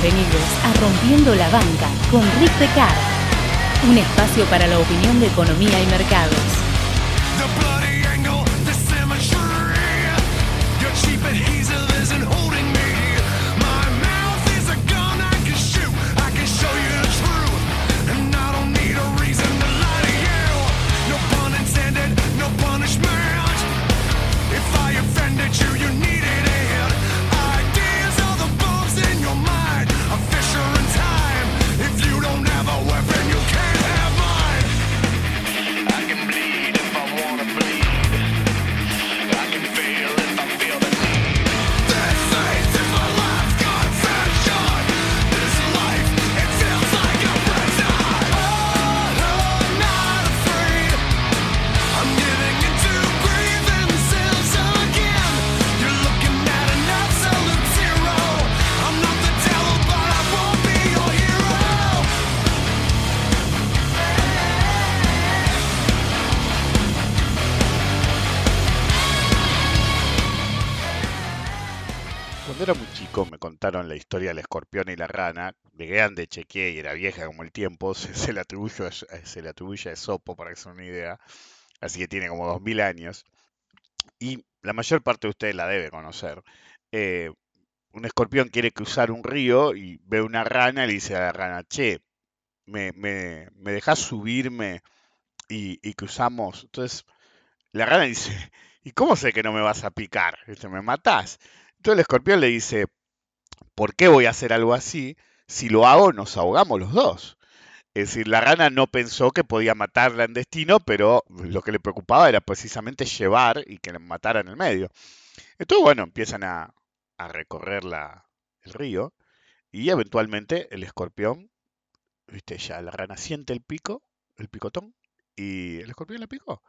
Bienvenidos a Rompiendo la Banca con Rick Decar, un espacio para la opinión de economía y mercados. La historia del escorpión y la rana, de grande chequeé y era vieja como el tiempo, se, se le, atribuye, a- Esopo para que se una idea, así que tiene como 2000 años, y la mayor parte de ustedes la debe conocer. Eh, un escorpión quiere cruzar un río y ve una rana y le dice a la rana, che, ¿me, me, me dejás subirme y, y cruzamos? Entonces la rana dice, ¿y cómo sé que no me vas a picar? ¿Me matás? Entonces el escorpión le dice, ¿por qué voy a hacer algo así? Si lo hago, nos ahogamos los dos. Es decir, la rana no pensó que podía matarla en destino, pero lo que le preocupaba era precisamente llevar y que la matara en el medio. Entonces, bueno, empiezan a, a recorrer la, el río y eventualmente el escorpión, viste, ya la rana siente el pico, el picotón, y el escorpión la picó.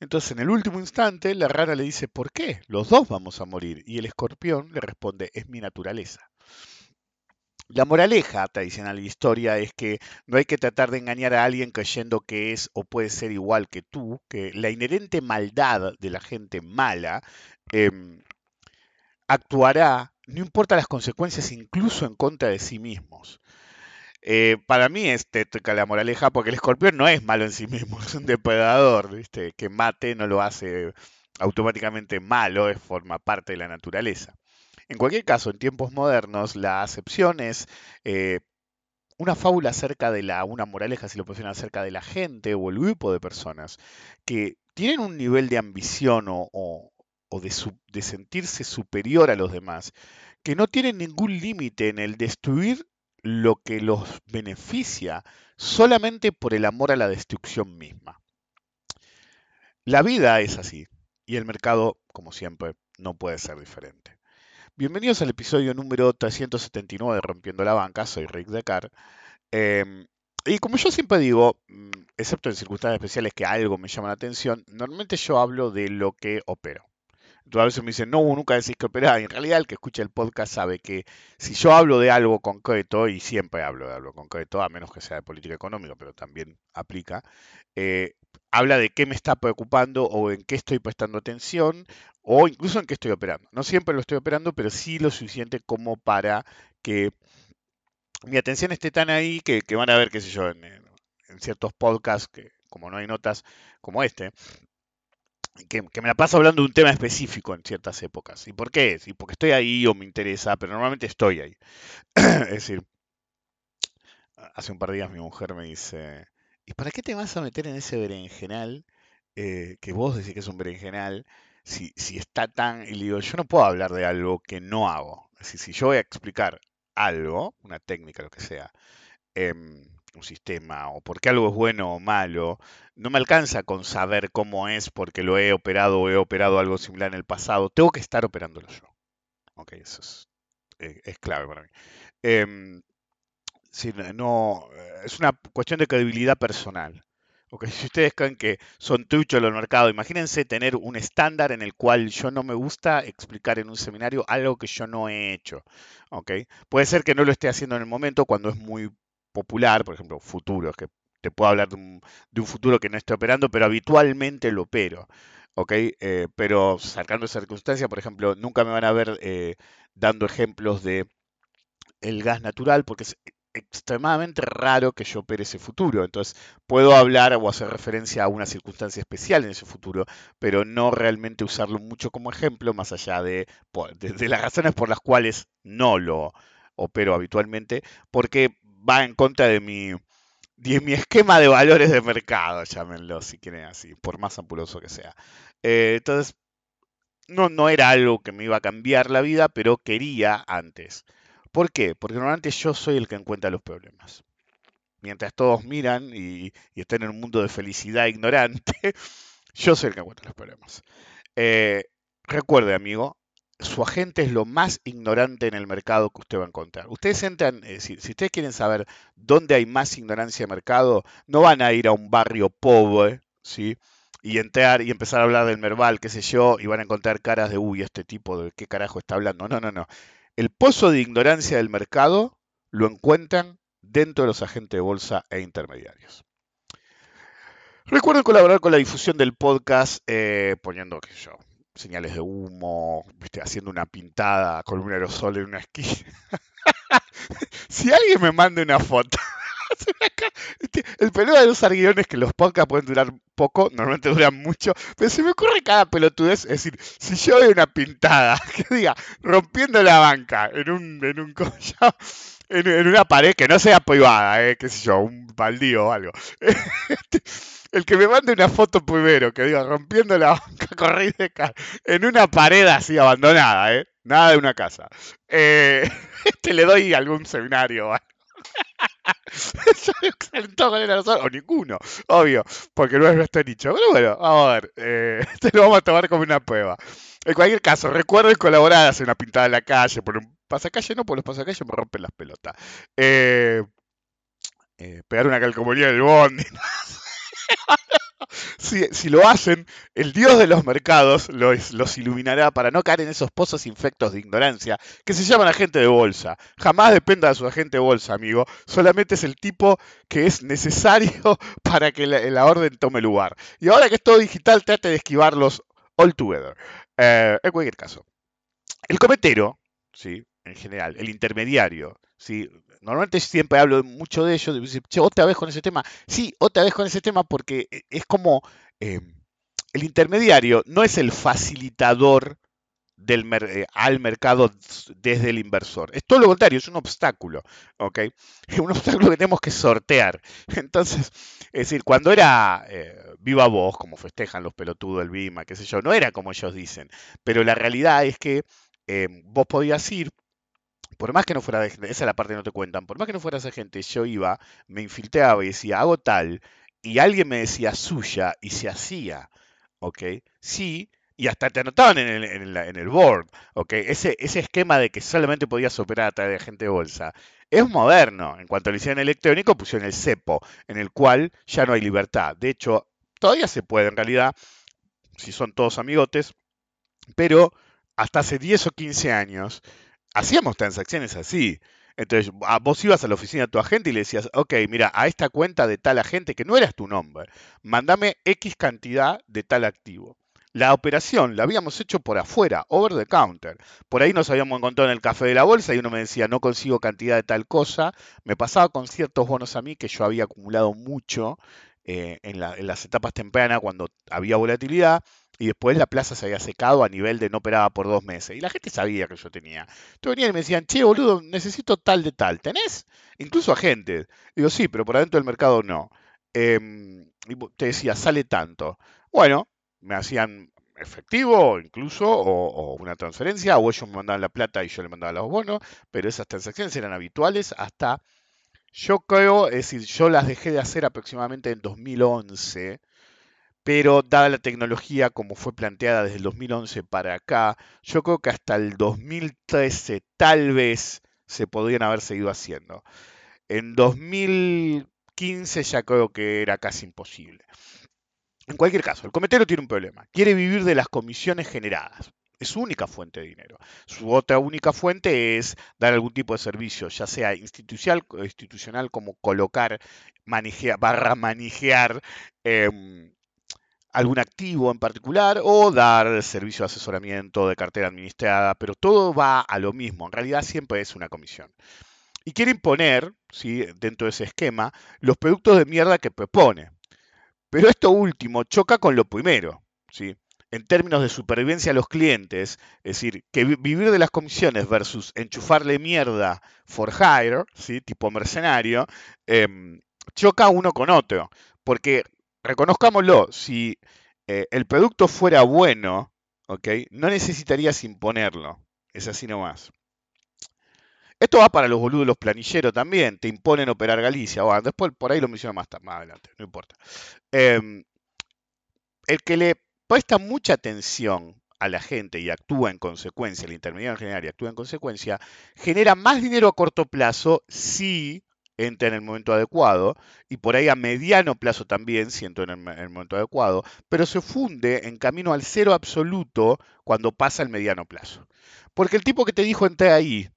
Entonces, en el último instante, la rana le dice, ¿por qué? Los dos vamos a morir. Y el escorpión le responde, es mi naturaleza. La moraleja tradicional de la historia es que no hay que tratar de engañar a alguien creyendo que es o puede ser igual que tú, que la inherente maldad de la gente mala em, actuará, no importa las consecuencias, incluso en contra de sí mismos. Eh, para mí es tétrica la moraleja porque el escorpión no es malo en sí mismo, es un depredador, ¿viste? Que mate no lo hace automáticamente malo, es forma parte de la naturaleza. En cualquier caso, en tiempos modernos, la acepción es eh, una fábula acerca de la, una moraleja, si lo pusieran acerca de la gente o el grupo de personas que tienen un nivel de ambición o, de sentirse superior a los demás, que no tienen ningún límite en el destruir lo que los beneficia solamente por el amor a la destrucción misma. La vida es así y el mercado, como siempre, no puede ser diferente. Bienvenidos al episodio número 379 de Rompiendo la Banca, soy Rick Decar. Em, y como yo siempre digo, mm, excepto en circunstancias especiales que algo me llama la atención, normalmente yo hablo de lo que opero. Entonces a veces me dicen, no, nunca decís que operás. Y en realidad el que escucha el podcast sabe que si yo hablo de algo concreto, y siempre hablo de algo concreto, a menos que sea de política económica, pero también aplica, eh, habla de qué me está preocupando o en qué estoy prestando atención o incluso en qué estoy operando. No siempre lo estoy operando, pero sí lo suficiente como para que mi atención esté tan ahí que, van a ver, qué sé yo, en- en ciertos podcasts, que como no hay notas como este, que, me la paso hablando de un tema específico en ciertas épocas. ¿Y por qué? Sí, porque estoy ahí o me interesa, pero normalmente estoy ahí. es decir, hace un par de días mi mujer me dice, ¿y para qué te vas a meter en ese berenjenal eh, que vos decís que es un berenjenal si, si está tan... Y le digo, yo no puedo hablar de algo que no hago. Es decir, si yo voy a explicar algo, una técnica, lo que sea, em, un sistema, o porque algo es bueno o malo, no me alcanza con saber cómo es porque lo he operado o he operado algo similar en el pasado. Tengo que estar operándolo yo. Ok, eso es, eh, clave para mí. Em, Sí, no, eh, es una cuestión de credibilidad personal. Ok, Si ustedes creen que son truchos los mercados, imagínense tener un estándar en el cual yo no me gusta explicar en un seminario algo que yo no he hecho. Ok, Puede ser que no lo esté haciendo en el momento cuando es muy popular, por ejemplo, futuros, que te puedo hablar de un, de un futuro que no esté operando, pero habitualmente lo opero. ¿ok? Eh, pero sacando esa circunstancia, por ejemplo, nunca me van a ver eh, dando ejemplos de el gas natural porque es extremadamente raro que yo opere ese futuro. Entonces, puedo hablar o hacer referencia a una circunstancia especial en ese futuro, pero no realmente usarlo mucho como ejemplo, más allá de- de las razones por las cuales no lo opero habitualmente, porque va en contra de mi, de mi esquema de valores de mercado, llámenlo si quieren así, por más ampuloso que sea. Eh, entonces, no, no era algo que me iba a cambiar la vida, pero quería antes. ¿Por qué? Porque normalmente yo soy el que encuentra los problemas. Mientras todos miran y, están en un mundo de felicidad ignorante, yo soy el que encuentra los problemas. Eh, recuerde, amigo, su agente es lo más ignorante en el mercado que usted va a encontrar. Ustedes entran, eh, si, ustedes quieren saber dónde hay más ignorancia de mercado, no van a ir a un barrio pobre, ¿sí? Y entrar y empezar a hablar del Merval, qué sé yo, y van a encontrar caras de, uy, este tipo de qué carajo está hablando. No, no, no. El pozo de ignorancia del mercado lo encuentran dentro de los agentes de bolsa e intermediarios. Recuerden colaborar con la difusión del podcast eh, poniendo, sé yo, señales de humo, haciendo una pintada con un aerosol en una esquina. si alguien me manda una foto, el peludo de usar guiones que los podcasts pueden durar poco, normalmente duran mucho, pero se me ocurre cada pelotudez, es decir, si yo veo una pintada que diga rompiendo la banca en un, en un en, en una pared que no sea privada, eh, qué sé yo, un baldío o algo. El que me mande una foto primero, que diga rompiendo la banca corrida de ca- en una pared así abandonada, ¿eh? Nada de una casa. Eh, este le doy algún seminario aerosol, o ninguno, obvio, porque no es nuestro nicho. Pero bueno, a ver, eh, este lo vamos a tomar como una prueba. En cualquier caso, recuerden colaborar, hacer una pintada en la calle, por un pasacalle no, porque los pasacalle me rompen las pelotas. Eh, eh, pegar una calcomanía del bondi. Si, lo hacen, el dios de los mercados los, iluminará para no caer en esos pozos infectos de ignorancia que se llaman agente de bolsa. Jamás dependa de su agente de bolsa, amigo. Solamente es el tipo que es necesario para que la, la orden tome lugar. Y ahora que es todo digital, trate de esquivarlos all together. Eh, en cualquier caso. El cometero, ¿sí? en general, el intermediario, ¿sí? Normalmente siempre hablo mucho de ello, de decir, che, otra vez con ese tema. Sí, otra vez con ese tema porque e- es como eh, el intermediario no es el facilitador eh, al mercado desde el inversor. Es todo lo contrario, es un obstáculo, ¿ok? Es un obstáculo que tenemos que sortear. Entonces, es decir, cuando era eh, viva voz, como festejan los pelotudos del Bima, qué sé yo, no era como ellos dicen, pero la realidad es que eh, vos podías ir, por más que no fuera de esa es la parte que no te cuentan, por más que no fuera esa gente, yo iba, me infiltraba y decía, hago tal, y alguien me decía suya y se hacía, ¿ok? Sí, y hasta te anotaban en el, en el board, ¿ok? Ese, esquema de que solamente podías operar a través de agente de bolsa es moderno. En cuanto al hicieron electrónico, pusieron el cepo, en el cual ya no hay libertad. De hecho, todavía se puede en realidad, si son todos amigotes, pero hasta hace 10 o 15 años hacíamos transacciones así. Entonces, vos ibas a la oficina de tu agente y le decías, ok, mira, a esta cuenta de tal agente, que no eras tu nombre, mandame X cantidad de tal activo. La operación la habíamos hecho por afuera, over the counter. Por ahí nos habíamos encontrado en el café de la bolsa y uno me decía, no consigo cantidad de tal cosa. Me pasaba con ciertos bonos a mí que yo había acumulado mucho eh, en, la- en las etapas tempranas cuando había volatilidad y después la plaza se había secado a nivel de no operaba por dos meses. Y la gente sabía que yo tenía. Entonces venían y me decían, che, boludo, necesito tal de tal. ¿Tenés? Incluso agentes. Digo, sí, pero por adentro del mercado no. Em, y te decía, sale tanto. Bueno, me hacían efectivo incluso, o, o una transferencia, o ellos me mandaban la plata y yo le mandaba los bonos, pero esas transacciones eran habituales hasta, yo creo, es decir, yo las dejé de hacer aproximadamente en 2011, pero dada la tecnología como fue planteada desde el 2011 para acá, yo creo que hasta el 2013 tal vez se podrían haber seguido haciendo. En 2015 ya creo que era casi imposible. En cualquier caso, el cometero tiene un problema. Quiere vivir de las comisiones generadas. Es su única fuente de dinero. Su otra única fuente es dar algún tipo de servicio, ya sea institucional, institucional como colocar, manejar, barra manejar em, algún activo en particular o dar servicio de asesoramiento de cartera administrada, pero todo va a lo mismo. En realidad siempre es una comisión. y quiere imponer, ¿sí? dentro de ese esquema, los productos de mierda que propone. Pero esto último choca con lo primero, ¿sí? en términos de supervivencia a los clientes, es decir, que vi- vivir de las comisiones versus enchufarle mierda for hire, ¿sí? tipo mercenario, em, choca uno con otro. Porque, reconozcámoslo, si eh, el producto fuera bueno, ¿ok? no necesitarías imponerlo. Es así nomás. Esto va para los boludos los planilleros también. Te imponen operar Galicia. Bueno, después por ahí lo menciono más, más adelante, no importa. Em, el que le presta mucha atención a la gente y actúa en consecuencia, el intermediario en general y actúa en consecuencia, genera más dinero a corto plazo si entra en el momento adecuado y por ahí a mediano plazo también si entra en el, en el momento adecuado, pero se funde en camino al cero absoluto cuando pasa el mediano plazo. Porque el tipo que te dijo entra ahí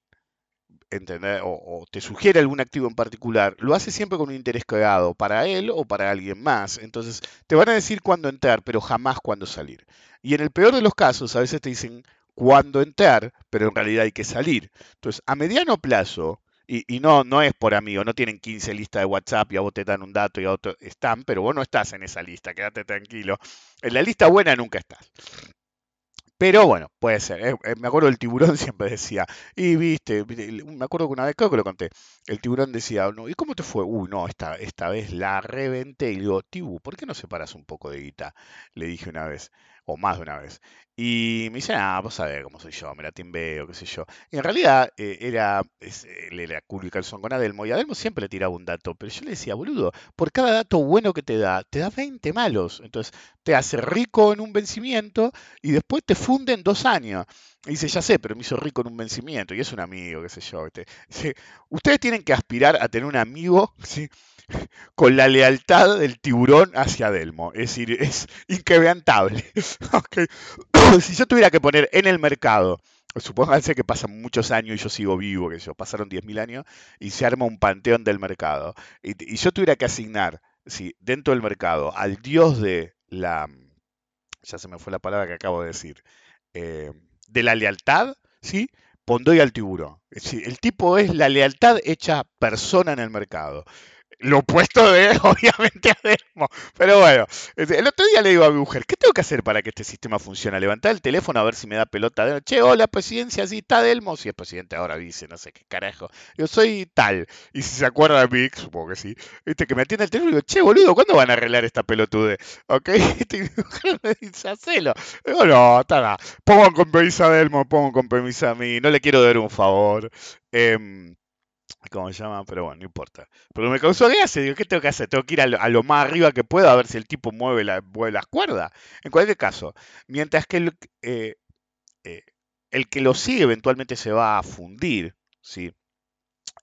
entender, o, o te sugiere algún activo en particular, lo hace siempre con un interés creado para él o para alguien más. Entonces, te van a decir cuándo entrar, pero jamás cuándo salir. Y en el peor de los casos, a veces te dicen cuándo entrar, pero en realidad hay que salir. Entonces, a mediano plazo, y, y no, no es por amigo, no tienen 15 listas de WhatsApp y a vos te dan un dato y a otro están, pero vos no estás en esa lista, quédate tranquilo. En la lista buena nunca estás. Pero bueno, puede ser. eh, eh, me acuerdo del tiburón siempre decía, y viste, me acuerdo que una vez, creo que lo conté, el tiburón decía, no, ¿y cómo te fue? Uy, no, esta, esta vez la reventé. Y le digo, Tibu, ¿por qué no separas un poco de guita? Le dije una vez, o más de una vez. Y me dice, ah, vos sabés cómo soy yo, me la timbeo, qué sé yo. Y en realidad eh, era, es, él era culo y calzón con Adelmo, y Adelmo siempre le tiraba un dato, pero yo le decía, boludo, por cada dato bueno que te da, te da 20 malos. Entonces, te hace rico en un vencimiento y después te funde en dos años. Y dice, ya sé, pero me hizo rico en un vencimiento y es un amigo, qué sé yo. ustedes tienen que aspirar a tener un amigo ¿sí? con la lealtad del tiburón hacia Delmo. Es decir, es inquebrantable. Ok. si yo tuviera que poner en el mercado, supónganse que pasan muchos años y yo sigo vivo, que yo, pasaron 10.000 años y se arma un panteón del mercado. Y, y yo tuviera que asignar ¿sí? dentro del mercado al dios de la... Ya se me fue la palabra que acabo de decir. eh, de la lealtad, ¿sí? Pondría al tiburón. El tipo es la lealtad hecha persona en el mercado. Lo opuesto de, obviamente, a Delmo. Pero bueno, este, el otro día le digo a mi mujer, ¿qué tengo que hacer para que este sistema funcione? Levantar el teléfono a ver si me da pelota. De, che, hola, presidencia, sí, está Delmo. Si es presidente ahora, dice, no sé qué carajo. Yo soy tal. Y si se acuerda de mí, supongo que sí, este, que me atiende el teléfono y digo, che, boludo, ¿cuándo van a arreglar esta pelotude? ¿Ok? Este, y mi mujer me dice, hacelo. Digo, no, está nada. Pongan con permiso a Delmo, pongan con permiso a mí. No le quiero dar un favor. Em, ¿Cómo se llama? Pero bueno, no importa. Pero me causó gracia. Digo, ¿qué tengo que hacer? Tengo que ir a lo, a lo más arriba que pueda a ver si el tipo mueve, la, mueve las cuerdas. En cualquier caso, mientras que el, eh, eh, que lo sigue eventualmente se va a fundir, ¿sí?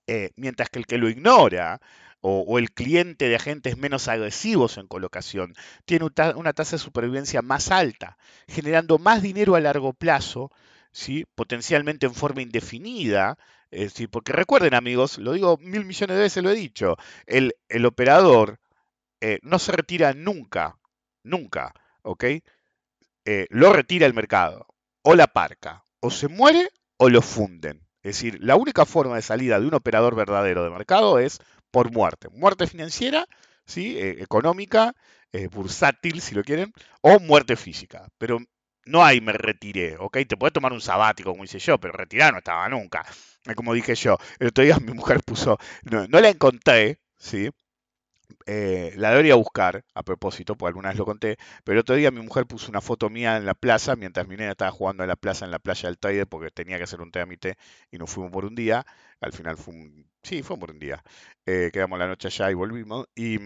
Eh, mientras que el que lo ignora o, o el cliente de agentes menos agresivos en colocación tiene una tasa de supervivencia más alta, generando más dinero a largo plazo, ¿sí? potencialmente en forma indefinida. Es decir, porque recuerden amigos, lo digo mil millones de veces, lo he dicho, el, el operador eh, no se retira nunca, nunca, ¿ok? Eh, lo retira el mercado, o la parca, o se muere o lo funden. Es decir, la única forma de salida de un operador verdadero de mercado es por muerte. Muerte financiera, ¿sí? Eh, económica, eh, bursátil, si lo quieren, o muerte física. Pero no hay me retiré, ¿ok? Te puedes tomar un sabático, como hice yo, pero retirar no estaba nunca. Como dije yo, el otro día mi mujer puso, no, no la encontré, ¿sí? Eh, la debería buscar, a propósito, porque alguna vez lo conté, pero el otro día mi mujer puso una foto mía en la plaza, mientras mi nena estaba jugando en la plaza, en la playa del Teide, porque tenía que hacer un trámite y nos fuimos por un día. Al final fue un... Sí, fue por un día. Eh, quedamos la noche allá y volvimos. Y,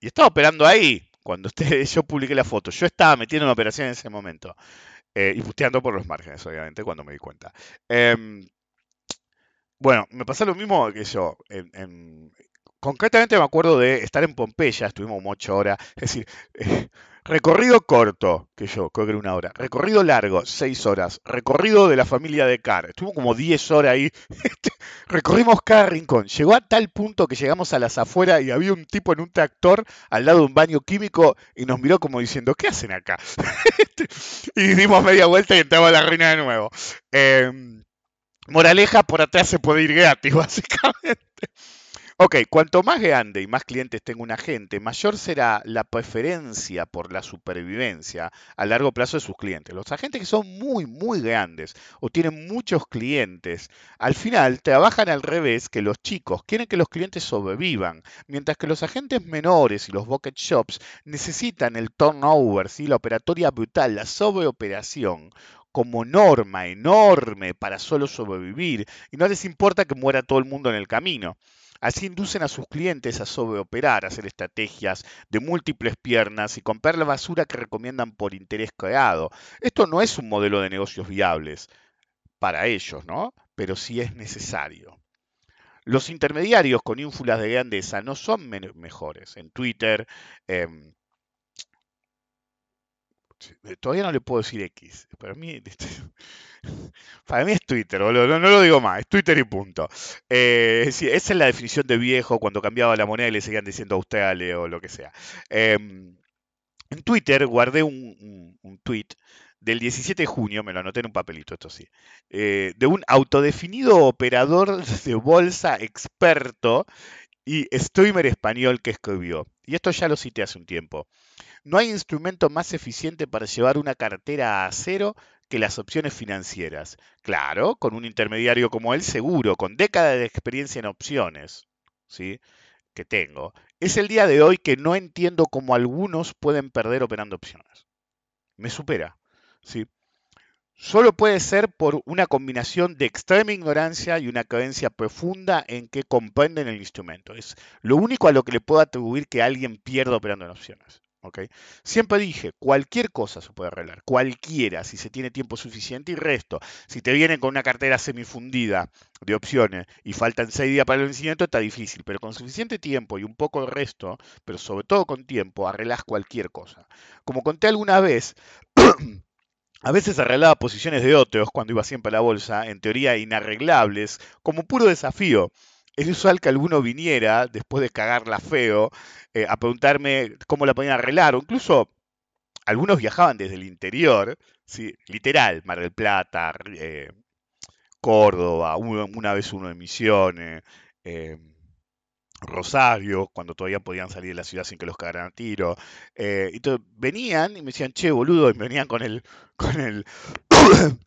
estaba operando ahí, cuando usted, yo publiqué la foto. Yo estaba metiendo una operación en ese momento. eh, y pusteando por los márgenes, obviamente, cuando me di cuenta. Bueno, me pasó lo mismo que yo. En, en- concretamente me acuerdo de estar en Pompeya, estuvimos como ocho horas. Es decir, eh, recorrido corto, que yo creo que era una hora. Recorrido largo, seis horas. Recorrido de la familia de Car. Estuvimos como diez horas ahí. Recorrimos cada rincón. Llegó a tal punto que llegamos a las afueras y había un tipo en un tractor al lado de un baño químico y nos miró como diciendo, ¿qué hacen acá? Y dimos media vuelta y entramos a la ruina de nuevo. Em, Moraleja, por atrás se puede ir gratis, básicamente. Ok, cuanto más grande y más clientes tenga un agente, mayor será la preferencia por la supervivencia a largo plazo de sus clientes. Los agentes que son muy, muy grandes o tienen muchos clientes, al final trabajan al revés que los chicos, quieren que los clientes sobrevivan, mientras que los agentes menores y los bucket shops necesitan el turnover, ¿sí? la operatoria brutal, la sobreoperación como norma enorme para solo sobrevivir y no les importa que muera todo el mundo en el camino. Así inducen a sus clientes a sobreoperar, a hacer estrategias de múltiples piernas y comprar la basura que recomiendan por interés creado. Esto no es un modelo de negocios viables para ellos, ¿no? Pero sí es necesario. Los intermediarios con ínfulas de grandeza no son mejores. En Twitter, em, todavía no le puedo decir X. Para mí, para mí es Twitter. No, no lo digo más, es Twitter y punto. Eh, sí, esa es la definición de viejo cuando cambiaba la moneda y le seguían diciendo Australia o lo que sea. Em, en Twitter guardé un, un, un tweet del 17 de junio, me lo anoté en un papelito, esto sí, eh, de un autodefinido operador de bolsa experto y streamer español que escribió. Y esto ya lo cité hace un tiempo. No hay instrumento más eficiente para llevar una cartera a cero que las opciones financieras. Claro, con un intermediario como él seguro, con décadas de experiencia en opciones, ¿sí? que tengo. Es el día de hoy que no entiendo cómo algunos pueden perder operando opciones. Me supera, ¿sí? Solo puede ser por una combinación de extrema ignorancia y una creencia profunda en que comprenden el instrumento. Es lo único a lo que le puedo atribuir que alguien pierda operando en opciones. Siempre dije, cualquier cosa se puede arreglar, cualquiera, si se tiene tiempo suficiente y resto. Si te vienen con una cartera semifundida de opciones y faltan seis días para el vencimiento, está difícil, pero con suficiente tiempo y un poco de resto, pero sobre todo con tiempo, arreglas cualquier cosa. Como conté alguna vez, a veces arreglaba posiciones de otros cuando iba siempre a la bolsa, en teoría inarreglables, como puro desafío. Es usual que alguno viniera, después de cagarla feo, eh, a preguntarme cómo la podían arreglar, o incluso algunos viajaban desde el interior, ¿sí? literal, Mar del Plata, eh, Córdoba, una, vez uno de Misiones, eh, Rosario, cuando todavía podían salir de la ciudad sin que los cagaran a tiro. Eh, entonces venían y me decían, che, boludo, y me venían con el, con el,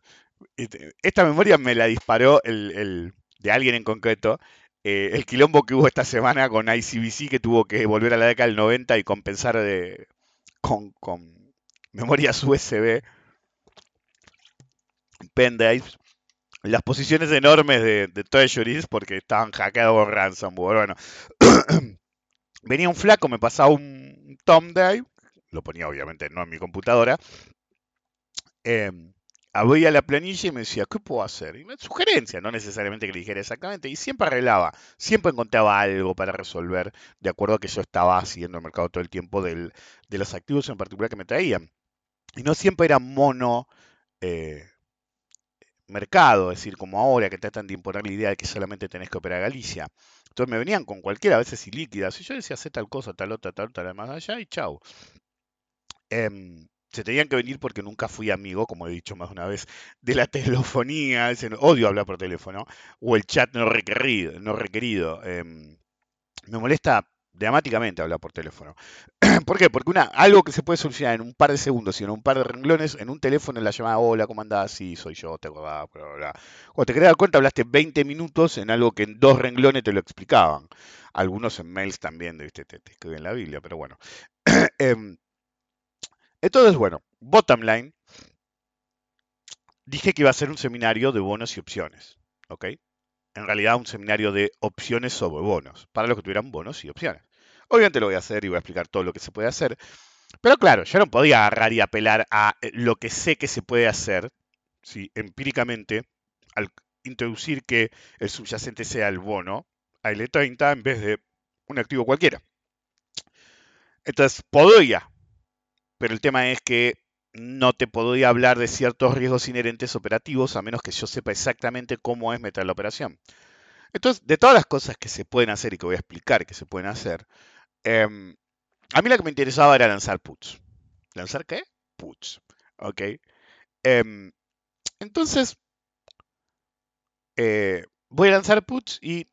esta memoria me la disparó el, el- de alguien en concreto. eh, el quilombo que hubo esta semana con ICBC que tuvo que volver a la década del 90 y compensar de, con, con memorias USB, pendrives, las posiciones enormes de, de treasuries porque estaban hackeados por ransomware. Bueno, venía un flaco, me pasaba un thumb drive, lo ponía obviamente no en mi computadora, eh, abría la planilla y me decía, ¿qué puedo hacer? Y me sugerencia, no necesariamente que le dijera exactamente, y siempre arreglaba, siempre encontraba algo para resolver, de acuerdo a que yo estaba siguiendo el mercado todo el tiempo del- de los activos en particular que me traían. Y no siempre era mono eh, mercado, es decir, como ahora que tratan de imponer la idea de que solamente tenés que operar Galicia. Entonces me venían con cualquiera, a veces ilíquidas, y yo decía, hacer tal cosa, tal otra, tal otra, más allá, y chau. Em, se tenían que venir porque nunca fui amigo, como he dicho más de una vez, de la telefonía, ese- odio hablar por teléfono, o el chat no requerido. No requerido. em, me molesta dramáticamente hablar por teléfono. ¿Por qué? Porque una, algo que se puede solucionar en un par de segundos y en un par de renglones, en un teléfono en la llamada, hola, ¿cómo andás? Sí, soy yo, te acordás, bla, bla, bla. Cuando te querés dar cuenta, hablaste 20 minutos en algo que en dos renglones te lo explicaban. Algunos en mails también, ¿viste? Te, te escriben la Biblia, pero bueno. Em, entonces, bueno, bottom line, dije que iba a ser un seminario de bonos y opciones, ¿ok? En realidad un seminario de opciones sobre bonos, para los que tuvieran bonos y opciones. Obviamente lo voy a hacer y voy a explicar todo lo que se puede hacer, pero claro, yo no podía agarrar y apelar a eh, lo que sé que se puede hacer, ¿sí? empíricamente, al introducir que el subyacente sea el bono a L30 en vez de un activo cualquiera. Entonces, podría, pero el tema es que no te podría hablar de ciertos riesgos inherentes operativos a menos que yo sepa exactamente cómo es meter la operación. Entonces, de todas las cosas que se pueden hacer y que voy a explicar que se pueden hacer, em, a mí lo que me interesaba era lanzar puts. ¿Lanzar qué? Puts. ¿Ok? Em, entonces, eh, voy a lanzar puts y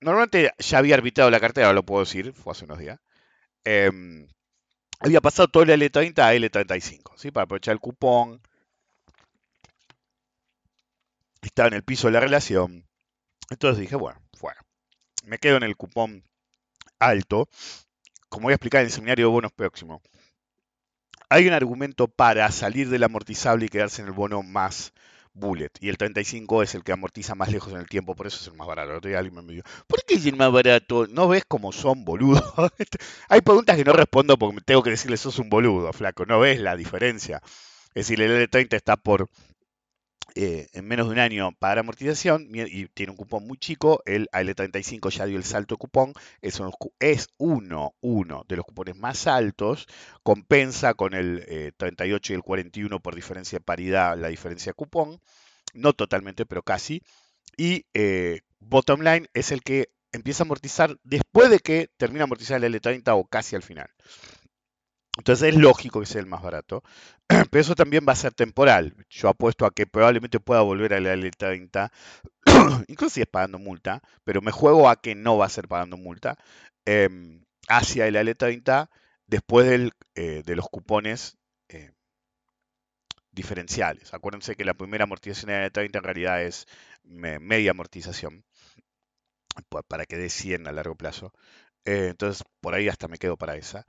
normalmente ya había arbitrado la cartera, lo puedo decir, fue hace unos días. Había pasado todo el L30 a L35, ¿sí? Para aprovechar el cupón. Estaba en el piso de la relación. Entonces dije, bueno, fuera. Me quedo en el cupón alto. Como voy a explicar en el seminario de bonos próximo. Hay un argumento para salir del amortizable y quedarse en el bono más bullet. Y el 35 es el que amortiza más lejos en el tiempo, por eso es el más barato. Otro día alguien me dijo, ¿por qué es el más barato? ¿No ves cómo son boludos? Hay preguntas que no respondo porque tengo que decirle, sos un boludo, flaco. No ves la diferencia. Es decir, el L30 está por eh, en menos de un año para amortización y tiene un cupón muy chico. El AL35 ya dio el salto de cupón. Es, es uno, uno de los cupones más altos. Compensa con el 38 eh, y el 41 por diferencia de paridad la diferencia de cupón. No totalmente, pero casi. Y eh, bottom line es el que empieza a amortizar después de que termina amortizar el L30 o casi al final. Entonces es lógico que sea el más barato, pero eso también va a ser temporal. Yo apuesto a que probablemente pueda volver al L30, incluso si es pagando multa, pero me juego a que no va a ser pagando multa, em, hacia el L30 después eh, de los cupones eh, diferenciales. Acuérdense que la primera amortización del L30 en realidad es media amortización, para que dé 100 a largo plazo. Eh, entonces, por ahí hasta me quedo para esa.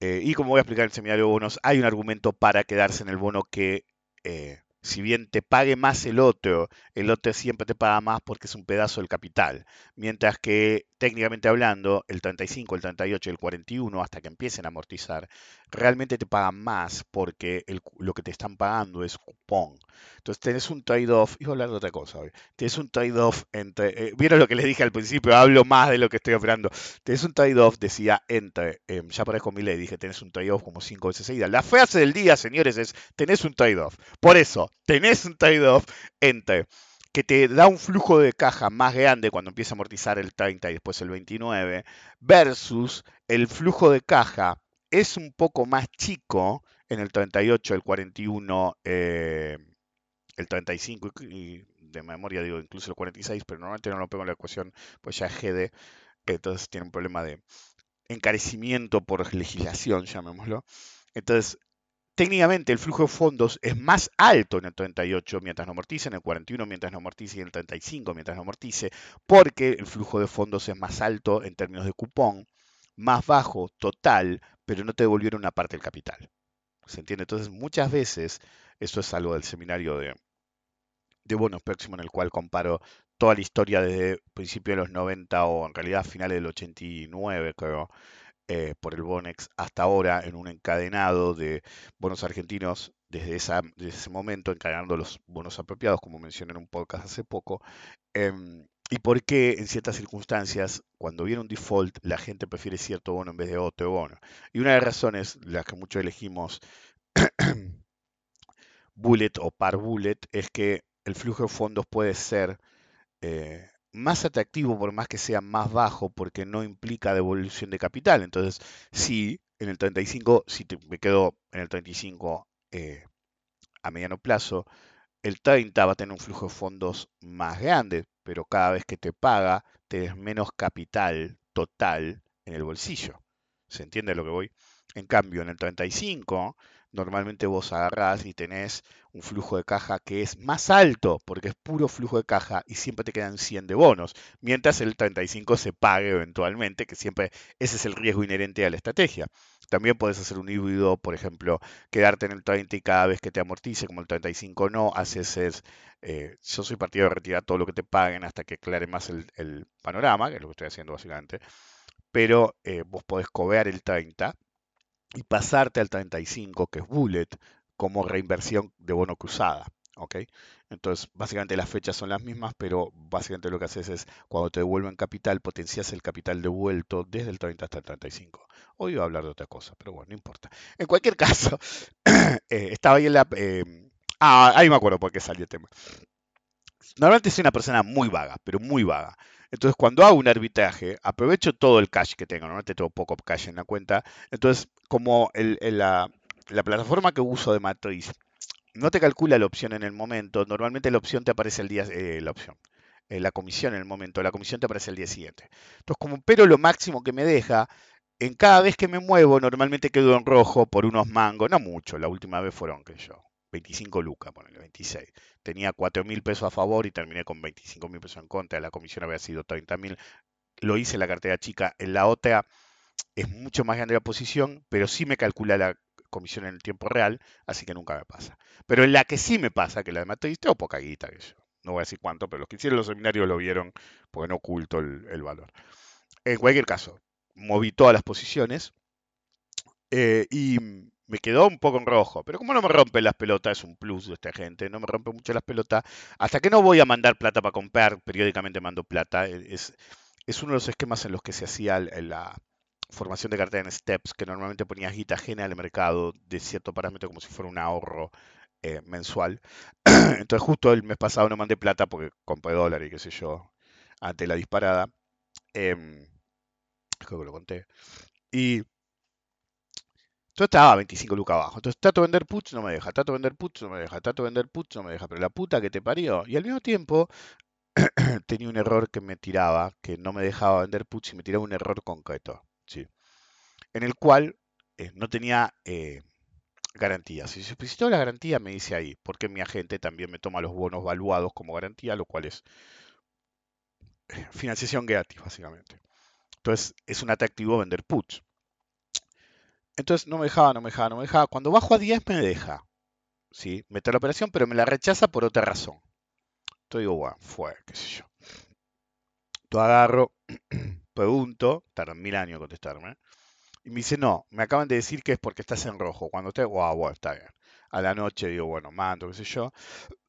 Eh, y como voy a explicar en el seminario de bonos, hay un argumento para quedarse en el bono que eh, si bien te pague más el otro, el otro siempre te paga más porque es un pedazo del capital. Mientras que técnicamente hablando, el 35, el 38 y el 41, hasta que empiecen a amortizar, realmente te pagan más porque lo que te están pagando es cupón. Entonces tenés un trade-off, voy a hablar de otra cosa hoy, tenés un trade-off entre, eh, vieron lo que les dije al principio, hablo más de lo que estoy operando, tenés un trade-off, decía, entre, em, ya parezco mi ley, dije, tenés un trade-off como cinco veces seguidas. La frase del día, señores, es, tenés un trade-off. Por eso, tenés un trade-off entre que te da un flujo de caja más grande cuando empieza a amortizar el 30 y después el 29, versus el flujo de caja es un poco más chico en el 38, el 41, eh, el 35 y de memoria digo incluso el 46, pero normalmente no lo pego en la ecuación, pues ya es GD, entonces tiene un problema de encarecimiento por legislación, llamémoslo. Entonces, técnicamente el flujo de fondos es más alto en el 38 mientras no amortice, en el 41 mientras no amortice y en el 35 mientras no amortice, porque el flujo de fondos es más alto en términos de cupón, más bajo total, pero no te devolvieron una parte del capital. ¿Se entiende? Entonces muchas veces, esto es algo del seminario de, de bonos próximo en el cual comparo toda la historia desde principios de los 90 o en realidad finales del 89, creo, eh, por el Bonex hasta ahora en un encadenado de bonos argentinos desde, esa, ese momento, encadenando los bonos apropiados, como mencioné en un podcast hace poco, em, y por qué en ciertas circunstancias, cuando viene un default, la gente prefiere cierto bono en vez de otro bono. Y una de las razones, las que muchos elegimos bullet o par bullet, es que el flujo de fondos puede ser eh, más atractivo por más que sea más bajo porque no implica devolución de capital. Entonces, sí, en el 35, si me quedo en el 35 eh, a mediano plazo, el 30 va a tener un flujo de fondos más grande, pero cada vez que te paga, tienes menos capital total en el bolsillo. ¿Se entiende lo que voy? En cambio, en el 35 normalmente vos agarrás y tenés un flujo de caja que es más alto, porque es puro flujo de caja y siempre te quedan 100 de bonos, mientras el 35 se pague eventualmente, que siempre ese es el riesgo inherente a la estrategia. También puedes hacer un híbrido, por ejemplo, quedarte en el 30 y cada vez que te amortice, como el 35 no, haces es, eh, yo soy partido de retirar todo lo que te paguen hasta que aclare más el, panorama, que es lo que estoy haciendo básicamente, pero eh, vos podés cobear el 30 y pasarte al 35, que es bullet, como reinversión de bono cruzada. ¿ok? Entonces, básicamente las fechas son las mismas, pero básicamente lo que haces es, cuando te devuelven capital, potencias el capital devuelto desde el 30 hasta el 35. Hoy voy a hablar de otra cosa, pero bueno, no importa. En cualquier caso, eh, estaba ahí en la... Eh, ah, ahí me acuerdo por qué salió el tema. Normalmente soy una persona muy vaga, pero muy vaga. Entonces, cuando hago un arbitraje, aprovecho todo el cash que tengo. Normalmente tengo poco cash en la cuenta. Entonces, como la, plataforma que uso de matriz no te calcula la opción en el momento, normalmente la opción te aparece el día, eh, la opción. eh, la comisión en el momento, la comisión te aparece el día siguiente. Entonces, como pero lo máximo que me deja, en cada vez que me muevo, normalmente quedo en rojo por unos mangos, no mucho, la última vez fueron, que yo, 25 lucas, ponele, 26. Tenía 4 mil pesos a favor y terminé con 25 mil pesos en contra, la comisión había sido 30 mil. Lo hice en la cartera chica, en la otra es mucho más grande la posición, pero sí me calcula la comisión en el tiempo real, así que nunca me pasa. Pero en la que sí me pasa, que la de Matriz, tengo poca guita, que yo. No voy a decir cuánto, pero los que hicieron los seminarios lo vieron porque no oculto el, el valor. En cualquier caso, moví todas las posiciones eh, y me quedó un poco en rojo. Pero como no me rompe las pelotas, es un plus de esta gente, no me rompe mucho las pelotas. Hasta que no voy a mandar plata para comprar, periódicamente mando plata. e, Es, es uno de los esquemas en los que se hacía la formación de cartera en steps, que normalmente ponías guita ajena al mercado de cierto parámetro como si fuera un ahorro eh, mensual. Entonces justo el mes pasado no mandé plata porque compré dólar y qué sé yo, ante la disparada. Creo que lo conté. Y todo estaba a 25 lucas abajo. Entonces trato de vender puts, no me deja. Trato de vender puts, no me deja. Trato de vender puts, no me deja. Pero la puta que te parió. Y al mismo tiempo tenía un error que me tiraba, que no me dejaba vender puts y me tiraba un error concreto. ¿sí? En el cual eh, no tenía eh, garantía. Si solicitó la garantía, me dice ahí, porque mi agente también me toma los bonos valuados como garantía, lo cual es eh, financiación gratis, básicamente. Entonces es un atractivo vender puts. Entonces no me dejaba, no me dejaba, no me dejaba. Cuando bajo a 10 me deja. ¿sí? Meter la operación, pero me la rechaza por otra razón. Entonces digo, bueno, fue, qué sé yo. Entonces agarro, pregunto, tardan mil años contestarme. Y me dice, no, me acaban de decir que es porque estás en rojo. Cuando esté, wow, bueno, está bien. A la noche digo, bueno, mando, qué sé yo.